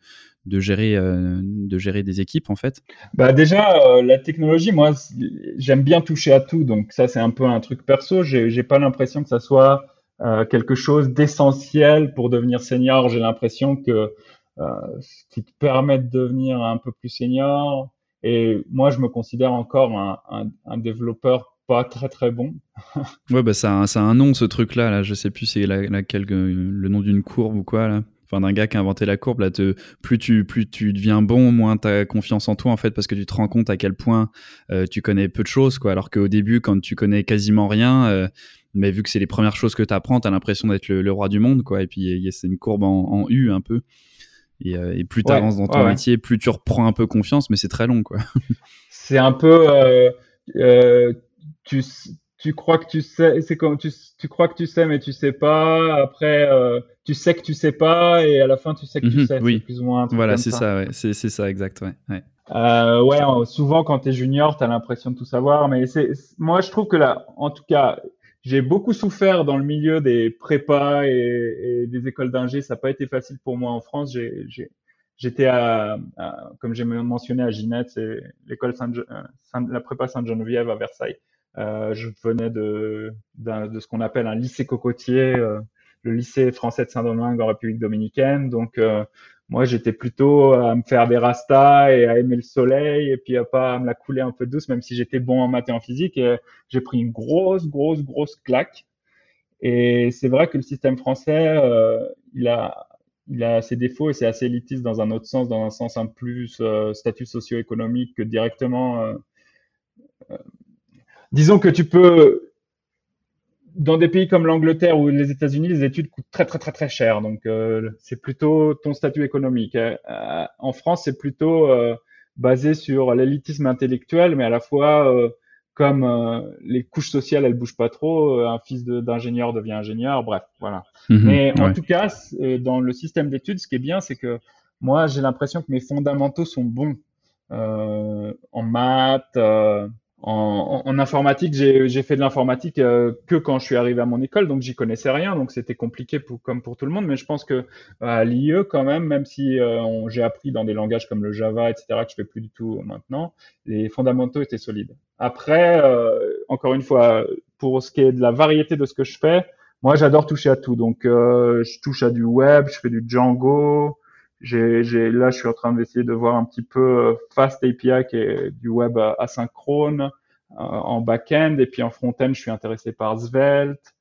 de gérer de gérer des équipes en fait. Bah déjà la technologie, moi j'aime bien toucher à tout, donc ça c'est un peu un truc perso. J'ai pas l'impression que ça soit quelque chose d'essentiel pour devenir senior. J'ai l'impression que ce qui te permet de devenir un peu plus senior. Et moi, je me considère encore un, développeur pas très très bon. ouais, bah ça, ça a un nom ce truc-là. Là, je sais plus c'est la, laquelle, le nom d'une courbe ou quoi là. Enfin, d'un gars qui a inventé la courbe. Là, te, plus tu plus tu deviens bon, moins t'as confiance en toi en fait, parce que tu te rends compte à quel point euh, tu connais peu de choses, quoi. Alors qu'au début, quand tu connais quasiment rien. Euh, mais vu que c'est les premières choses que tu apprends, tu as l'impression d'être le, roi du monde, quoi. Et puis, c'est une courbe en U un peu. Euh, et, plus tu avances dans ton métier, plus tu reprends un peu confiance, mais c'est très long, quoi. c'est un peu, euh, euh, tu, tu crois que tu sais, c'est comme tu, tu crois que tu sais, mais tu sais pas. Après, tu sais que tu sais pas, et à la fin, tu sais que tu mhm, sais. Oui. Plus ou moins. voilà, c'est ça. ouais. c'est ça, exact. Ouais. ouais. Euh, ouais, souvent quand tu es junior, tu as l'impression de tout savoir, mais c'est moi je trouve que là, en tout cas, j'ai beaucoup souffert dans le milieu des prépas et, des écoles d'ingé. Ça n'a pas été facile pour moi en France. J'étais à, comme j'ai mentionné à Ginette, c'est l'école Saint, la prépa Sainte-Geneviève à Versailles. Euh, je venais de, de ce qu'on appelle un lycée cocotier, euh, le lycée français de Saint-Domingue en République dominicaine. Donc, euh, moi, j'étais plutôt à me faire des rastas et à aimer le soleil et puis à pas me la couler un peu douce, même si j'étais bon en maths et en physique. J'ai pris une grosse, grosse, grosse claque. Et c'est vrai que le système français, euh, il a, il a ses défauts et c'est assez élitiste dans un autre sens, dans un sens un plus euh, statut socio-économique que directement. Euh, disons que tu peux dans des pays comme l'Angleterre ou les États-Unis, les études coûtent très très très très cher. Donc euh, c'est plutôt ton statut économique. Euh, en France, c'est plutôt euh, basé sur l'élitisme intellectuel, mais à la fois comme les couches sociales elles bougent pas trop, un fils d'ingénieur devient ingénieur. Bref, voilà. Mhm, mais en tout cas, dans le système d'études, ce qui est bien, c'est que moi j'ai l'impression que mes fondamentaux sont bons en maths en, en, informatique, j'ai fait de l'informatique euh, que quand je suis arrivé à mon école, donc j'y connaissais rien, donc c'était compliqué pour, comme pour tout le monde. Mais je pense que à l'IE, quand même, même si euh, j'ai appris dans des langages comme le Java, etc., que je fais plus du tout maintenant, les fondamentaux étaient solides. Après, euh, encore une fois, pour ce qui est de la variété de ce que je fais, moi j'adore toucher à tout. Donc je touche à du web, je fais du Django, j'ai, là, je suis en train d'essayer de voir un petit peu euh, Fast API qui est du web asynchrone euh, en back-end et puis en front-end, je suis intéressé par Svelte.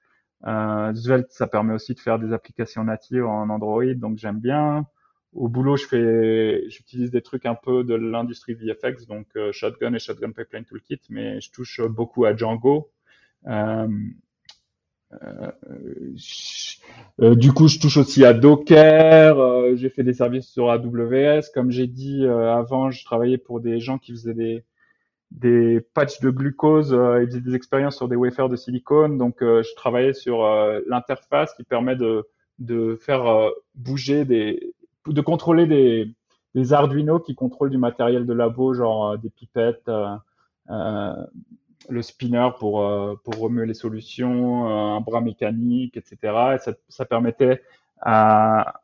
Euh, Svelte, ça permet aussi de faire des applications natives en Android, donc j'aime bien. Au boulot, je fais, j'utilise des trucs un peu de l'industrie VFX, donc euh, Shotgun et Shotgun Pipeline Toolkit, mais je touche beaucoup à Django. Euh, euh, euh, du coup, je touche aussi à Docker. Euh, j'ai fait des services sur AWS. Comme j'ai dit avant, je travaillais pour des gens qui faisaient des des patchs de glucose ils faisaient des expériences sur des wafers de silicone. Donc, je travaillais sur l'interface qui permet de de faire bouger des de contrôler des des Arduino qui contrôlent du matériel de labo, genre des pipettes, le spinner pour, euh, pour remuer les solutions, euh, un bras mécanique, etc. Et ça, ça permettait à,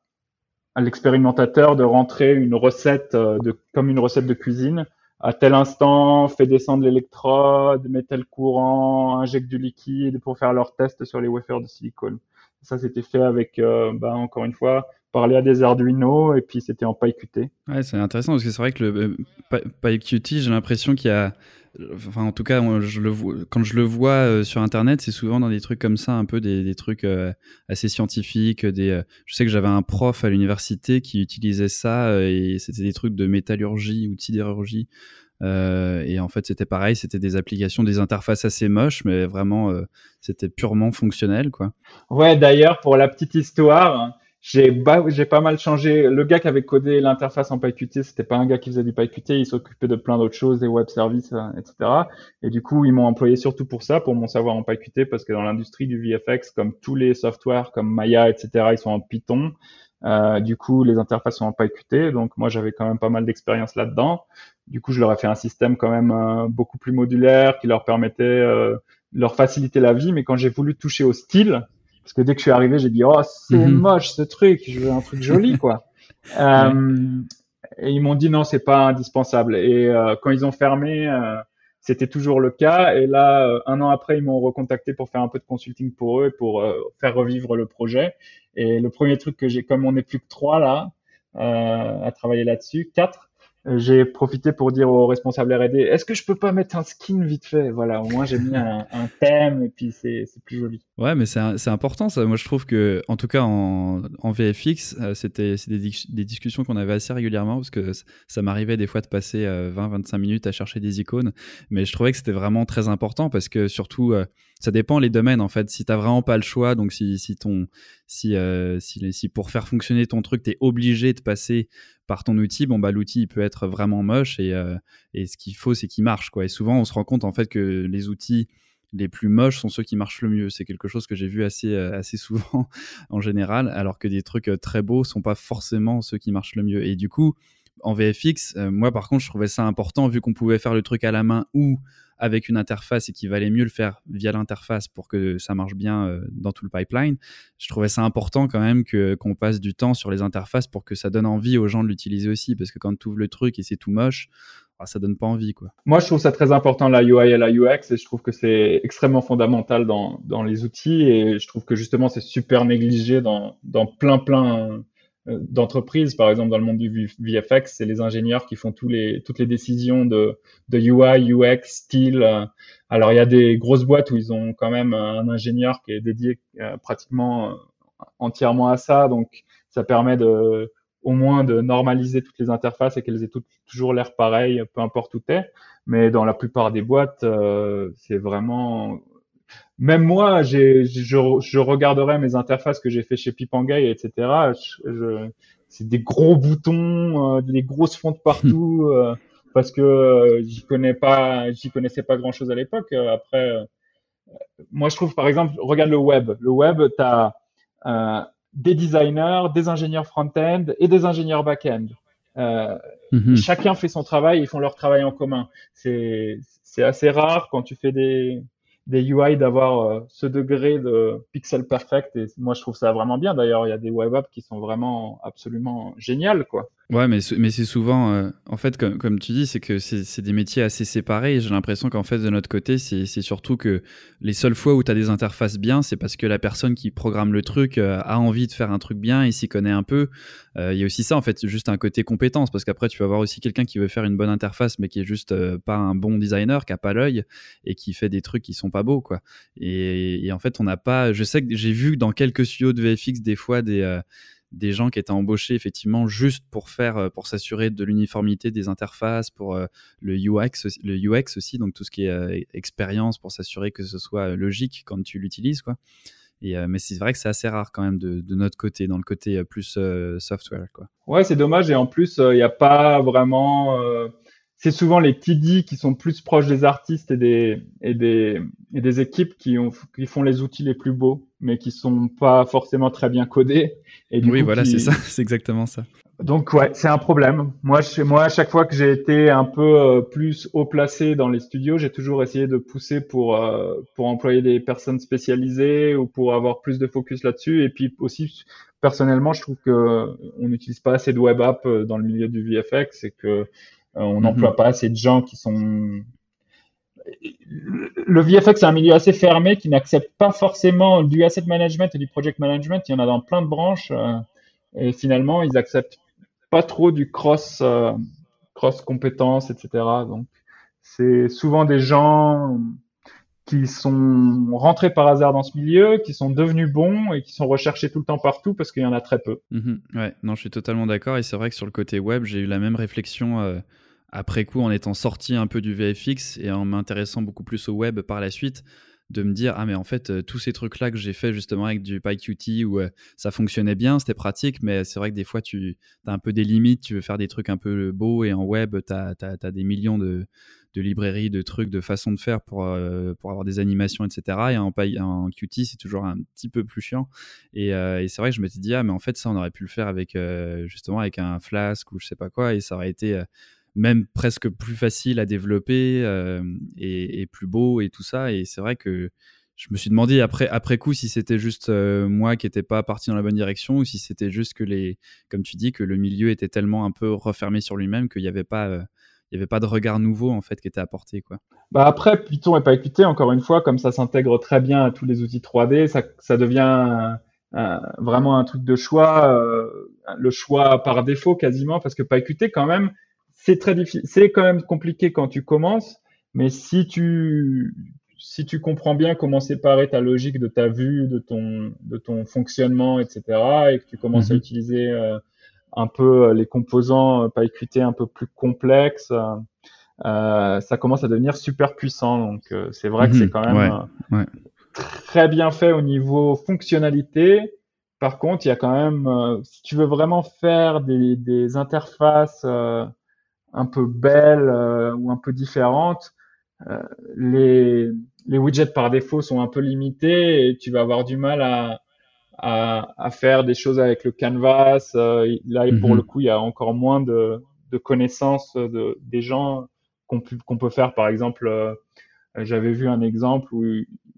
à l'expérimentateur de rentrer une recette euh, de, comme une recette de cuisine. À tel instant, fait descendre l'électrode, met tel courant, injecte du liquide pour faire leur test sur les wafers de silicone. Ça, c'était fait avec, euh, bah, encore une fois, parler à des Arduino et puis c'était en PyQt. Ouais, c'est intéressant parce que c'est vrai que le PyQt, j'ai l'impression qu'il y a enfin en tout cas je le vois, quand je le vois euh, sur internet c'est souvent dans des trucs comme ça un peu des, des trucs euh, assez scientifiques des euh, je sais que j'avais un prof à l'université qui utilisait ça et c'était des trucs de métallurgie ou de sidérurgie et en fait c'était pareil c'était des applications des interfaces assez moches mais vraiment c'était purement fonctionnel quoi ouais d'ailleurs pour la petite histoire j'ai j'ai pas mal changé. Le gars qui avait codé l'interface en PyQt, c'était pas un gars qui faisait du PyQt, il s'occupait de plein d'autres choses, des web services, euh, etc. Et du coup, ils m'ont employé surtout pour ça, pour mon savoir en PyQt, parce que dans l'industrie du VFX, comme tous les softwares, comme Maya, etc., ils sont en Python. Euh, du coup, les interfaces sont en PyQt, donc moi j'avais quand même pas mal d'expérience là-dedans. Du coup, je leur ai fait un système quand même euh, beaucoup plus modulaire qui leur permettait euh, leur faciliter la vie. Mais quand j'ai voulu toucher au style, parce que dès que je suis arrivé, j'ai dit oh c'est mhm. moche ce truc, je veux un truc joli quoi. euh, et ils m'ont dit non c'est pas indispensable. Et euh, quand ils ont fermé, euh, c'était toujours le cas. Et là, euh, un an après, ils m'ont recontacté pour faire un peu de consulting pour eux, pour faire revivre le projet. Et le premier truc que j'ai, comme on n'est plus que trois là à travailler là-dessus, quatre, j'ai profité pour dire aux responsables R&D, est-ce que je peux pas mettre un skin vite fait? Voilà, au moins j'ai mis un, thème et puis c'est plus joli. Ouais, mais c'est important ça. Moi je trouve que, en tout cas en, en VFX, euh, c'était des, des, discussions qu'on avait assez régulièrement parce que ça m'arrivait des fois de passer 20-25 euh, minutes à chercher des icônes, mais je trouvais que c'était vraiment très important parce que surtout euh, ça dépend les domaines en fait. Si t'as vraiment pas le choix, donc si, si ton si, si, si pour faire fonctionner ton truc, tu es obligé de passer par ton outil, bon bah l'outil il peut être vraiment moche et, euh, et ce qu'il faut c'est qu'il marche quoi. Et souvent on se rend compte en fait que les outils les plus moches sont ceux qui marchent le mieux. C'est quelque chose que j'ai vu assez euh, assez souvent en général, alors que des trucs euh, très beaux sont pas forcément ceux qui marchent le mieux. Et du coup en VFX, moi par contre je trouvais ça important vu qu'on pouvait faire le truc à la main ou avec une interface et qu'il valait mieux le faire via l'interface pour que ça marche bien euh, dans tout le pipeline. Je trouvais ça important quand même que qu'on passe du temps sur les interfaces pour que ça donne envie aux gens de l'utiliser aussi, parce que quand tu ouvres le truc et c'est tout moche, ah, ça donne pas envie quoi. Moi, je trouve ça très important la UI et la UX et je trouve que c'est extrêmement fondamental dans, dans les outils et je trouve que justement c'est super négligé dans, dans plein plein d'entreprises. Par exemple, dans le monde du VFX, c'est les ingénieurs qui font les, toutes les décisions de, de UI, UX, style. Alors, il y a des grosses boîtes où ils ont quand même un ingénieur qui est dédié euh, pratiquement euh, entièrement à ça. Donc, ça permet de au moins de normaliser toutes les interfaces et qu'elles aient toujours l'air pareil, peu importe où t'es. Mais dans la plupart des boîtes, euh, c'est vraiment même moi, j'ai, je, je regarderai mes interfaces que j'ai fait chez Pipangay, etc. Je, c'est des gros boutons, euh, des grosses fontes partout, euh, parce que euh, j'y connais pas, j'y connaissais pas grand chose à l'époque. après, moi je trouve par exemple, regarde le web. Le web, t'as des designers, des ingénieurs front-end et des ingénieurs back-end. Euh, mhm. Chacun fait son travail, ils font leur travail en commun. C'est assez rare quand tu fais des, des UI d'avoir euh, ce degré de pixel perfect. Et moi je trouve ça vraiment bien. D'ailleurs il y a des web apps qui sont vraiment absolument géniales quoi Ouais, mais, mais c'est souvent, euh, en fait, comme, tu dis, c'est que c'est des métiers assez séparés. J'ai l'impression qu'en fait, de notre côté, c'est surtout que les seules fois où tu as des interfaces bien, c'est parce que la personne qui programme le truc euh, a envie de faire un truc bien et s'y connaît un peu. Euh, il y a aussi ça, en fait, juste un côté compétence. Parce qu'après, tu vas avoir aussi quelqu'un qui veut faire une bonne interface, mais qui est juste pas un bon designer, qui a pas l'œil et qui fait des trucs qui sont pas beaux, quoi. Et, et en fait, on n'a pas. Je sais que j'ai vu dans quelques studios de VFX des fois des des gens qui étaient embauchés effectivement juste pour faire, euh, pour s'assurer de l'uniformité des interfaces, pour euh, le UX, le UX aussi, donc tout ce qui est euh, expérience pour s'assurer que ce soit logique quand tu l'utilises, quoi. Et, mais c'est vrai que c'est assez rare quand même de, notre côté, dans le côté plus software, quoi. Ouais, c'est dommage et en plus il n'y a pas vraiment c'est souvent les TD qui sont plus proches des artistes et des, et des, et des équipes qui, ont, qui font les outils les plus beaux, mais qui sont pas forcément très bien codés. Et oui, voilà, c'est ça, c'est exactement ça. Donc ouais, c'est un problème. Moi, chez moi, à chaque fois que j'ai été un peu euh, plus haut placé dans les studios, j'ai toujours essayé de pousser pour euh, pour employer des personnes spécialisées ou pour avoir plus de focus là-dessus. Et puis aussi, personnellement, je trouve que on n'utilise pas assez de web app euh, dans le milieu du VFX et que on n'emploie mhm. pas assez de gens qui sont le VFX, c'est un milieu assez fermé qui n'accepte pas forcément du asset management et du project management. Il y en a dans plein de branches. Euh, et finalement, ils acceptent pas trop du cross, euh, cross compétences, etc. Donc, c'est souvent des gens qui sont rentrés par hasard dans ce milieu, qui sont devenus bons et qui sont recherchés tout le temps partout parce qu'il y en a très peu. Mhm. ouais, non, je suis totalement d'accord. Et c'est vrai que sur le côté web, j'ai eu la même réflexion après coup, en étant sorti un peu du VFX et en m'intéressant beaucoup plus au web par la suite, de me dire ah mais en fait euh, tous ces trucs là que j'ai fait justement avec du PyQt où euh, ça fonctionnait bien c'était pratique mais c'est vrai que des fois tu as un peu des limites tu veux faire des trucs un peu beaux et en web tu as, des millions de, librairies de trucs de façons de faire pour, euh, pour avoir des animations etc et en, en Qt c'est toujours un petit peu plus chiant et, et c'est vrai que je m'étais dit ah mais en fait ça on aurait pu le faire avec justement avec un Flask ou je sais pas quoi et ça aurait été même presque plus facile à développer euh, et, plus beau et tout ça. Et c'est vrai que je me suis demandé après, après coup si c'était juste euh, moi qui n'étais pas parti dans la bonne direction ou si c'était juste que les, comme tu dis, que le milieu était tellement un peu refermé sur lui-même qu'il n'y avait pas. Euh, il y avait pas de regard nouveau en fait qui était apporté quoi. Bah après Python et PyQt encore une fois comme ça s'intègre très bien à tous les outils 3D ça, ça devient vraiment un truc de choix le choix par défaut quasiment parce que PyQt quand même c'est très difficile, c'est quand même compliqué quand tu commences, mais si tu si tu comprends bien comment séparer ta logique de ta vue, de ton de ton fonctionnement, etc., et que tu commences à mhm. utiliser euh, un peu euh, les composants euh, PyQt un peu plus complexes, euh, ça commence à devenir super puissant. Donc c'est vrai que c'est mhm. quand même très bien fait au niveau fonctionnalité. Par contre, il y a quand même, si tu veux vraiment faire des, des interfaces un peu belle euh, ou un peu différente, euh, les, les widgets par défaut sont un peu limités et tu vas avoir du mal à, à, à faire des choses avec le canvas. Euh, là, pour mhm. le coup, il y a encore moins de, de connaissances de, des gens qu'on peut faire, par exemple, j'avais vu un exemple où,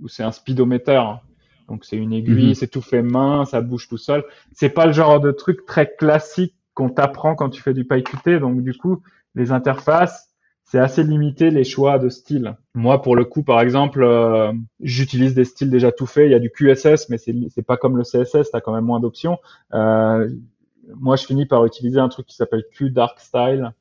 où c'est un speedomètre. Donc c'est une aiguille, mhm. c'est tout fait main, ça bouge tout seul. C'est pas le genre de truc très classique qu'on t'apprend quand tu fais du PyQt. Donc du coup, les interfaces, c'est assez limité les choix de style. Moi, pour le coup, par exemple, euh, j'utilise des styles déjà tout faits. Il y a du QSS, mais c'est pas comme le CSS, t'as quand même moins d'options. Euh, moi, je finis par utiliser un truc qui s'appelle Q Dark Style,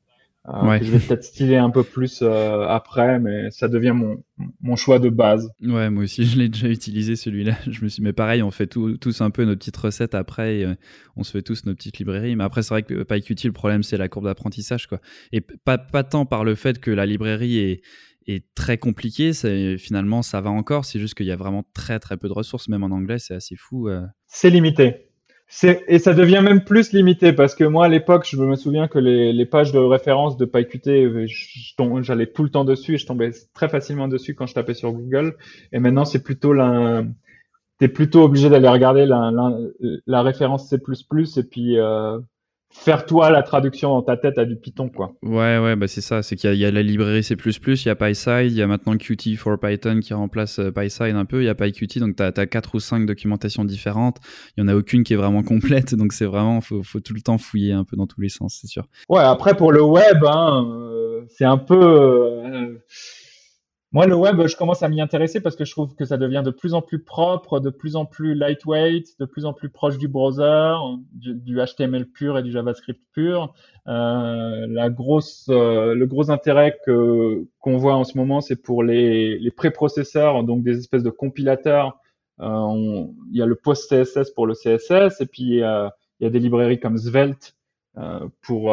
euh, je vais peut-être styler un peu plus euh, après, mais ça devient mon, mon choix de base. Ouais, moi aussi, je l'ai déjà utilisé celui-là. Je me suis, mais pareil, on fait tous un peu nos petites recettes après, et, euh, on se fait tous nos petites librairies. Mais après, c'est vrai que PyQt, le problème, c'est la courbe d'apprentissage, quoi. Et pas, pas tant par le fait que la librairie est, est très compliquée, finalement, ça va encore. C'est juste qu'il y a vraiment très très peu de ressources, même en anglais, c'est assez fou. C'est limité et ça devient même plus limité parce que moi à l'époque je me souviens que les, les pages de référence de PyQt j'allais tout le temps dessus et je tombais très facilement dessus quand je tapais sur Google. Et maintenant c'est plutôt la t'es plutôt obligé d'aller regarder la, la, la, référence C++ et puis euh, faire toi la traduction dans ta tête à du Python quoi. Ouais ouais bah c'est ça, c'est qu'il y, a la librairie C++, il y a PySide, il y a maintenant Qt for Python qui remplace euh, PySide un peu, il y a PyQt donc tu as, quatre ou cinq documentations différentes, il y en a aucune qui est vraiment complète donc c'est vraiment faut, faut tout le temps fouiller un peu dans tous les sens, c'est sûr. Ouais, après pour le web hein, euh, c'est un peu euh, moi, le web, je commence à m'y intéresser parce que je trouve que ça devient de plus en plus propre, de plus en plus lightweight, de plus en plus proche du browser, du, HTML pur et du JavaScript pur. Euh, la grosse, euh, le gros intérêt que qu'on voit en ce moment, c'est pour les, les préprocesseurs, donc des espèces de compilateurs. Euh, il y a le post CSS pour le CSS et puis il y a des librairies comme Svelte euh, pour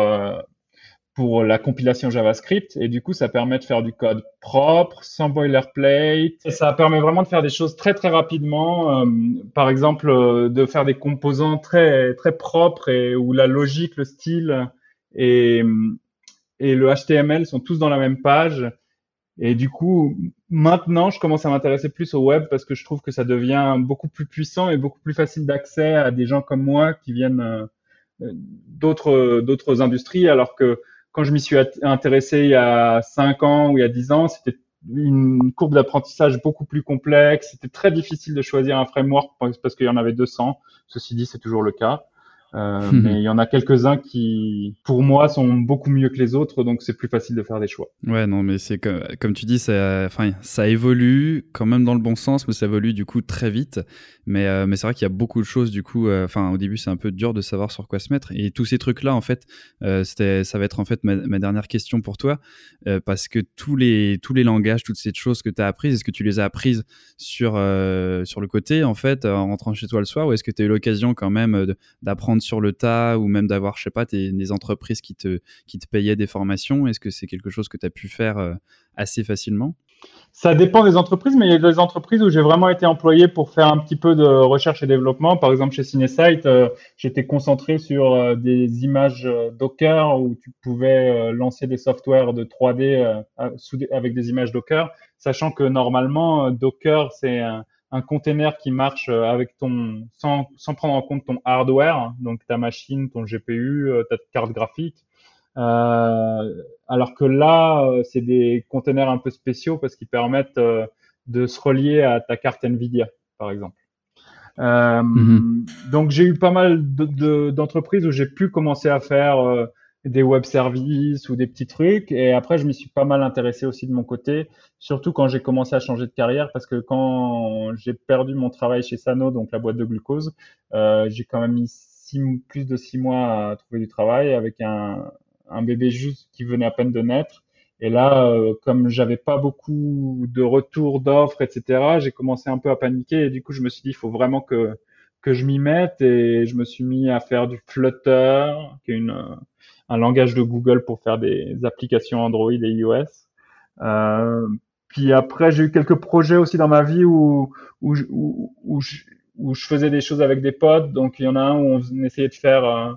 pour la compilation JavaScript et du coup ça permet de faire du code propre, sans boilerplate. Et ça permet vraiment de faire des choses très très rapidement. Euh, par exemple, euh, de faire des composants très très propres et où la logique, le style et et le HTML sont tous dans la même page. Et du coup, maintenant, je commence à m'intéresser plus au web parce que je trouve que ça devient beaucoup plus puissant et beaucoup plus facile d'accès à des gens comme moi qui viennent euh, d'autres d'autres industries, alors que quand je m'y suis intéressé il y a 5 ans ou il y a 10 ans, c'était une courbe d'apprentissage beaucoup plus complexe. C'était très difficile de choisir un framework parce qu'il y en avait 200. Ceci dit, c'est toujours le cas. Euh, mais il y en a quelques-uns qui, pour moi, sont beaucoup mieux que les autres, donc c'est plus facile de faire des choix. Ouais, non, mais c'est comme, comme tu dis, ça, évolue quand même dans le bon sens, mais ça évolue du coup très vite. Mais, euh, mais c'est vrai qu'il y a beaucoup de choses, du coup, euh, enfin, au début, c'est un peu dur de savoir sur quoi se mettre. Et tous ces trucs-là, en fait, c'était, ça va être en fait ma, ma dernière question pour toi, parce que tous les, tous les langages, toutes ces choses que tu as apprises, est-ce que tu les as apprises sur, sur le côté, en fait, en rentrant chez toi le soir, ou est-ce que tu as eu l'occasion quand même d'apprendre sur le tas ou même d'avoir, je sais pas, des entreprises qui te, qui te payaient des formations Est-ce que c'est quelque chose que tu as pu faire euh, assez facilement? Ça dépend des entreprises, mais il y a des entreprises où j'ai vraiment été employé pour faire un petit peu de recherche et développement. Par exemple, chez Cinesite, euh, j'étais concentré sur euh, des images Docker où tu pouvais lancer des softwares de 3D avec des images Docker, sachant que normalement, Docker, c'est un, un container qui marche euh, avec ton sans, sans prendre en compte ton hardware, donc ta machine, ton GPU, euh, ta carte graphique. Euh, alors que là, euh, c'est des containers un peu spéciaux parce qu'ils permettent de se relier à ta carte Nvidia, par exemple. Euh, mm-hmm. Donc j'ai eu pas mal d'entreprises de, où j'ai pu commencer à faire des web services ou des petits trucs. Et après, je m'y suis pas mal intéressé aussi de mon côté, surtout quand j'ai commencé à changer de carrière, parce que quand j'ai perdu mon travail chez Sano, donc la boîte de glucose, euh, j'ai quand même mis six, plus de six mois à trouver du travail avec un, un bébé juste qui venait à peine de naître. Et là, euh, comme j'avais pas beaucoup de retours d'offres, etc., j'ai commencé un peu à paniquer. Et du coup, je me suis dit, il faut vraiment que que je m'y mette. Et je me suis mis à faire du Flutter, qui est une un langage de Google pour faire des applications Android et iOS. Euh, puis après, j'ai eu quelques projets aussi dans ma vie où, où, où, où, je, où, je, faisais des choses avec des potes. Donc, il y en a un où on essayait de faire euh,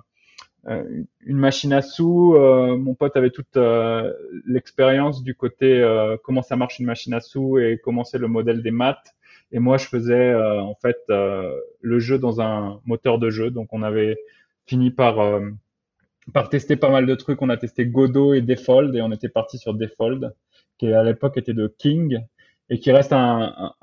euh une machine à sous. Euh, mon pote avait toute euh, l'expérience du côté comment ça marche une machine à sous et comment c'est le modèle des maths. Et moi, je faisais en fait le jeu dans un moteur de jeu. Donc, on avait fini par par tester pas mal de trucs. On a testé Godot et Defold et on était parti sur Defold, qui à l'époque était de King. et qui reste un,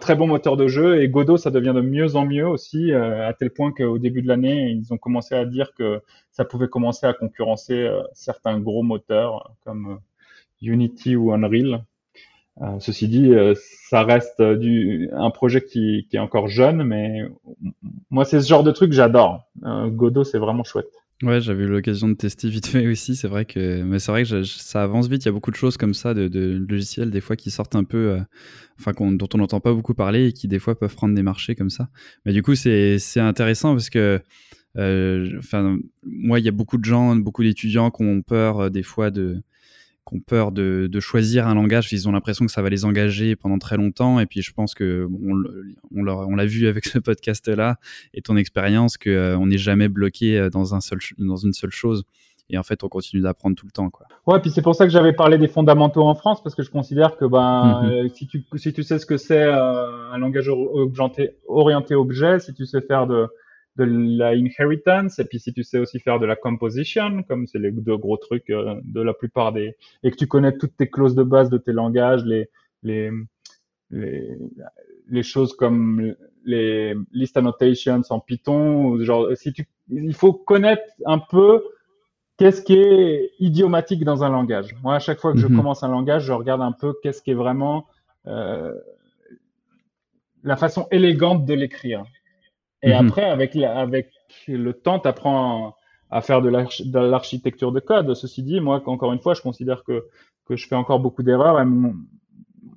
très bon moteur de jeu. Et Godot, ça devient de mieux en mieux aussi, à tel point qu'au début de l'année, ils ont commencé à dire que ça pouvait commencer à concurrencer certains gros moteurs comme Unity ou Unreal. Euh, ceci dit, euh, ça reste un projet qui, qui, est encore jeune, mais moi, c'est ce genre de truc que j'adore. Euh, Godot, c'est vraiment chouette. Ouais, j'avais eu l'occasion de tester vite fait aussi. C'est vrai que, mais c'est vrai que ça avance vite. Il y a beaucoup de choses comme ça, de, logiciels des fois qui sortent un peu, enfin dont on n'entend pas beaucoup parler et qui des fois peuvent prendre des marchés comme ça. Mais du coup, c'est intéressant parce que, enfin, moi, il y a beaucoup de gens, beaucoup d'étudiants qui ont peur des fois de ont peur de, choisir un langage, ils ont l'impression que ça va les engager pendant très longtemps. Et puis je pense que on, l'a vu avec ce podcast-là et ton expérience qu'on euh, n'est jamais bloqué euh, dans, un seul, dans une seule chose. Et en fait, on continue d'apprendre tout le temps. Quoi. Ouais, puis c'est pour ça que j'avais parlé des fondamentaux en France, parce que je considère que ben, mhm. euh, si, tu, si tu sais ce que c'est un langage orienté, orienté objet, si tu sais faire de, de la inheritance et puis si tu sais aussi faire de la composition comme c'est les deux gros trucs euh, de la plupart des et que tu connais toutes tes clauses de base de tes langages les les les, les choses comme les list annotations en Python genre si tu il faut connaître un peu qu'est-ce qui est idiomatique dans un langage moi à chaque fois que je mhm. commence un langage je regarde un peu qu'est-ce qui est vraiment euh, la façon élégante de l'écrire et mhm. après, avec, avec le temps, tu apprends à faire de l'architecture de code. Ceci dit, moi, encore une fois, je considère que, que je fais encore beaucoup d'erreurs. Mon,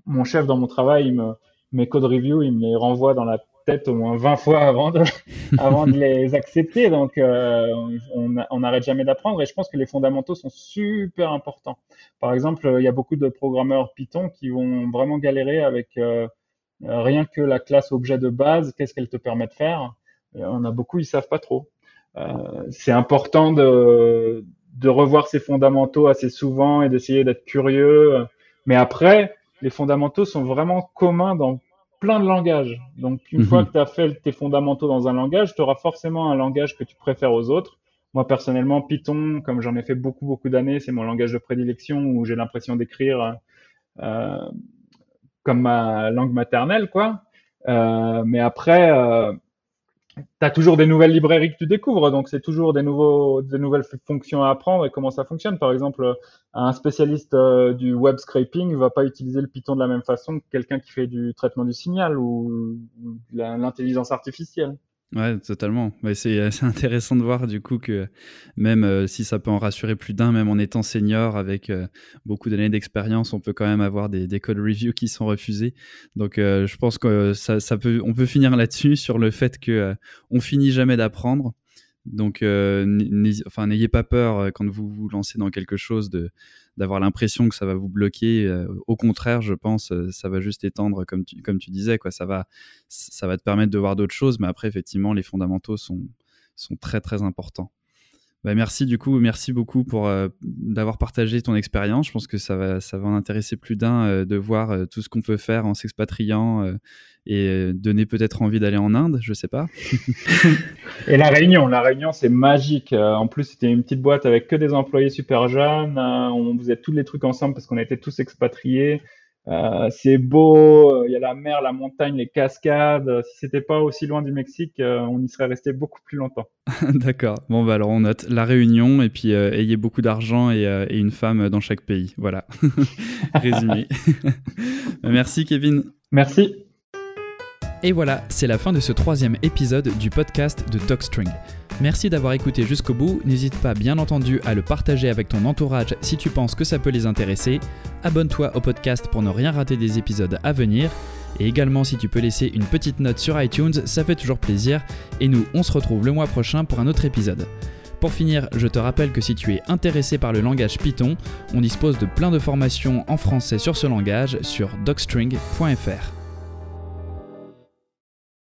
mon, chef dans mon travail, il me, mes code reviews, il me les renvoie dans la tête au moins 20 fois avant de, avant de les accepter. Donc, euh, on n'arrête jamais d'apprendre. Et je pense que les fondamentaux sont super importants. Par exemple, il y a beaucoup de programmeurs Python qui vont vraiment galérer avec... Euh, rien que la classe objet de base, qu'est-ce qu'elle te permet de faire? On a beaucoup, ils savent pas trop. Euh, c'est important de, de revoir ses fondamentaux assez souvent et d'essayer d'être curieux. Mais après, les fondamentaux sont vraiment communs dans plein de langages. Donc, une fois mhm. que tu as fait tes fondamentaux dans un langage, tu auras forcément un langage que tu préfères aux autres. Moi, personnellement, Python, comme j'en ai fait beaucoup, beaucoup d'années, c'est mon langage de prédilection où j'ai l'impression d'écrire euh, comme ma langue maternelle, quoi. Euh, mais après, euh, tu toujours des nouvelles librairies que tu découvres, donc c'est toujours des, nouveaux, des nouvelles fonctions à apprendre et comment ça fonctionne. Par exemple, un spécialiste euh, du web scraping va pas utiliser le Python de la même façon que quelqu'un qui fait du traitement du signal ou l'intelligence artificielle. Ouais, totalement. Ouais, c'est intéressant de voir du coup que même euh, si ça peut en rassurer plus d'un, même en étant senior avec euh, beaucoup d'années d'expérience, on peut quand même avoir des, des code reviews qui sont refusés. Donc euh, je pense que ça, ça, peut, on peut finir là-dessus sur le fait que on finit jamais d'apprendre. Donc, enfin, n'ayez pas peur quand vous vous lancez dans quelque chose de d'avoir l'impression que ça va vous bloquer. Euh, au contraire, je pense, euh, ça va juste étendre, comme tu, disais, quoi. Ça va, ça va te permettre de voir d'autres choses, mais après, effectivement, les fondamentaux sont, sont très, très importants. Bah, merci du coup, merci beaucoup pour euh, d'avoir partagé ton expérience. Je pense que ça va, ça va en intéresser plus d'un euh, de voir euh, tout ce qu'on peut faire en s'expatriant et donner peut-être envie d'aller en Inde, je sais pas. et la Réunion, la Réunion c'est magique. en plus c'était une petite boîte avec que des employés super jeunes. on faisait tous les trucs ensemble parce qu'on était tous expatriés. Euh, c'est beau, il y a la mer, la montagne, les cascades. Si c'était pas aussi loin du Mexique, euh, on y serait resté beaucoup plus longtemps. D'accord. Bon, bah alors on note la Réunion et puis euh, ayez beaucoup d'argent et, et, une femme dans chaque pays. Voilà. Résumé. Merci Kevin. Merci. Et voilà, c'est la fin de ce troisième épisode du podcast de Dogstring. Merci d'avoir écouté jusqu'au bout, n'hésite pas bien entendu à le partager avec ton entourage si tu penses que ça peut les intéresser, abonne-toi au podcast pour ne rien rater des épisodes à venir, et également si tu peux laisser une petite note sur iTunes, ça fait toujours plaisir, et nous on se retrouve le mois prochain pour un autre épisode. Pour finir, je te rappelle que si tu es intéressé par le langage Python, on dispose de plein de formations en français sur ce langage sur docstring.fr.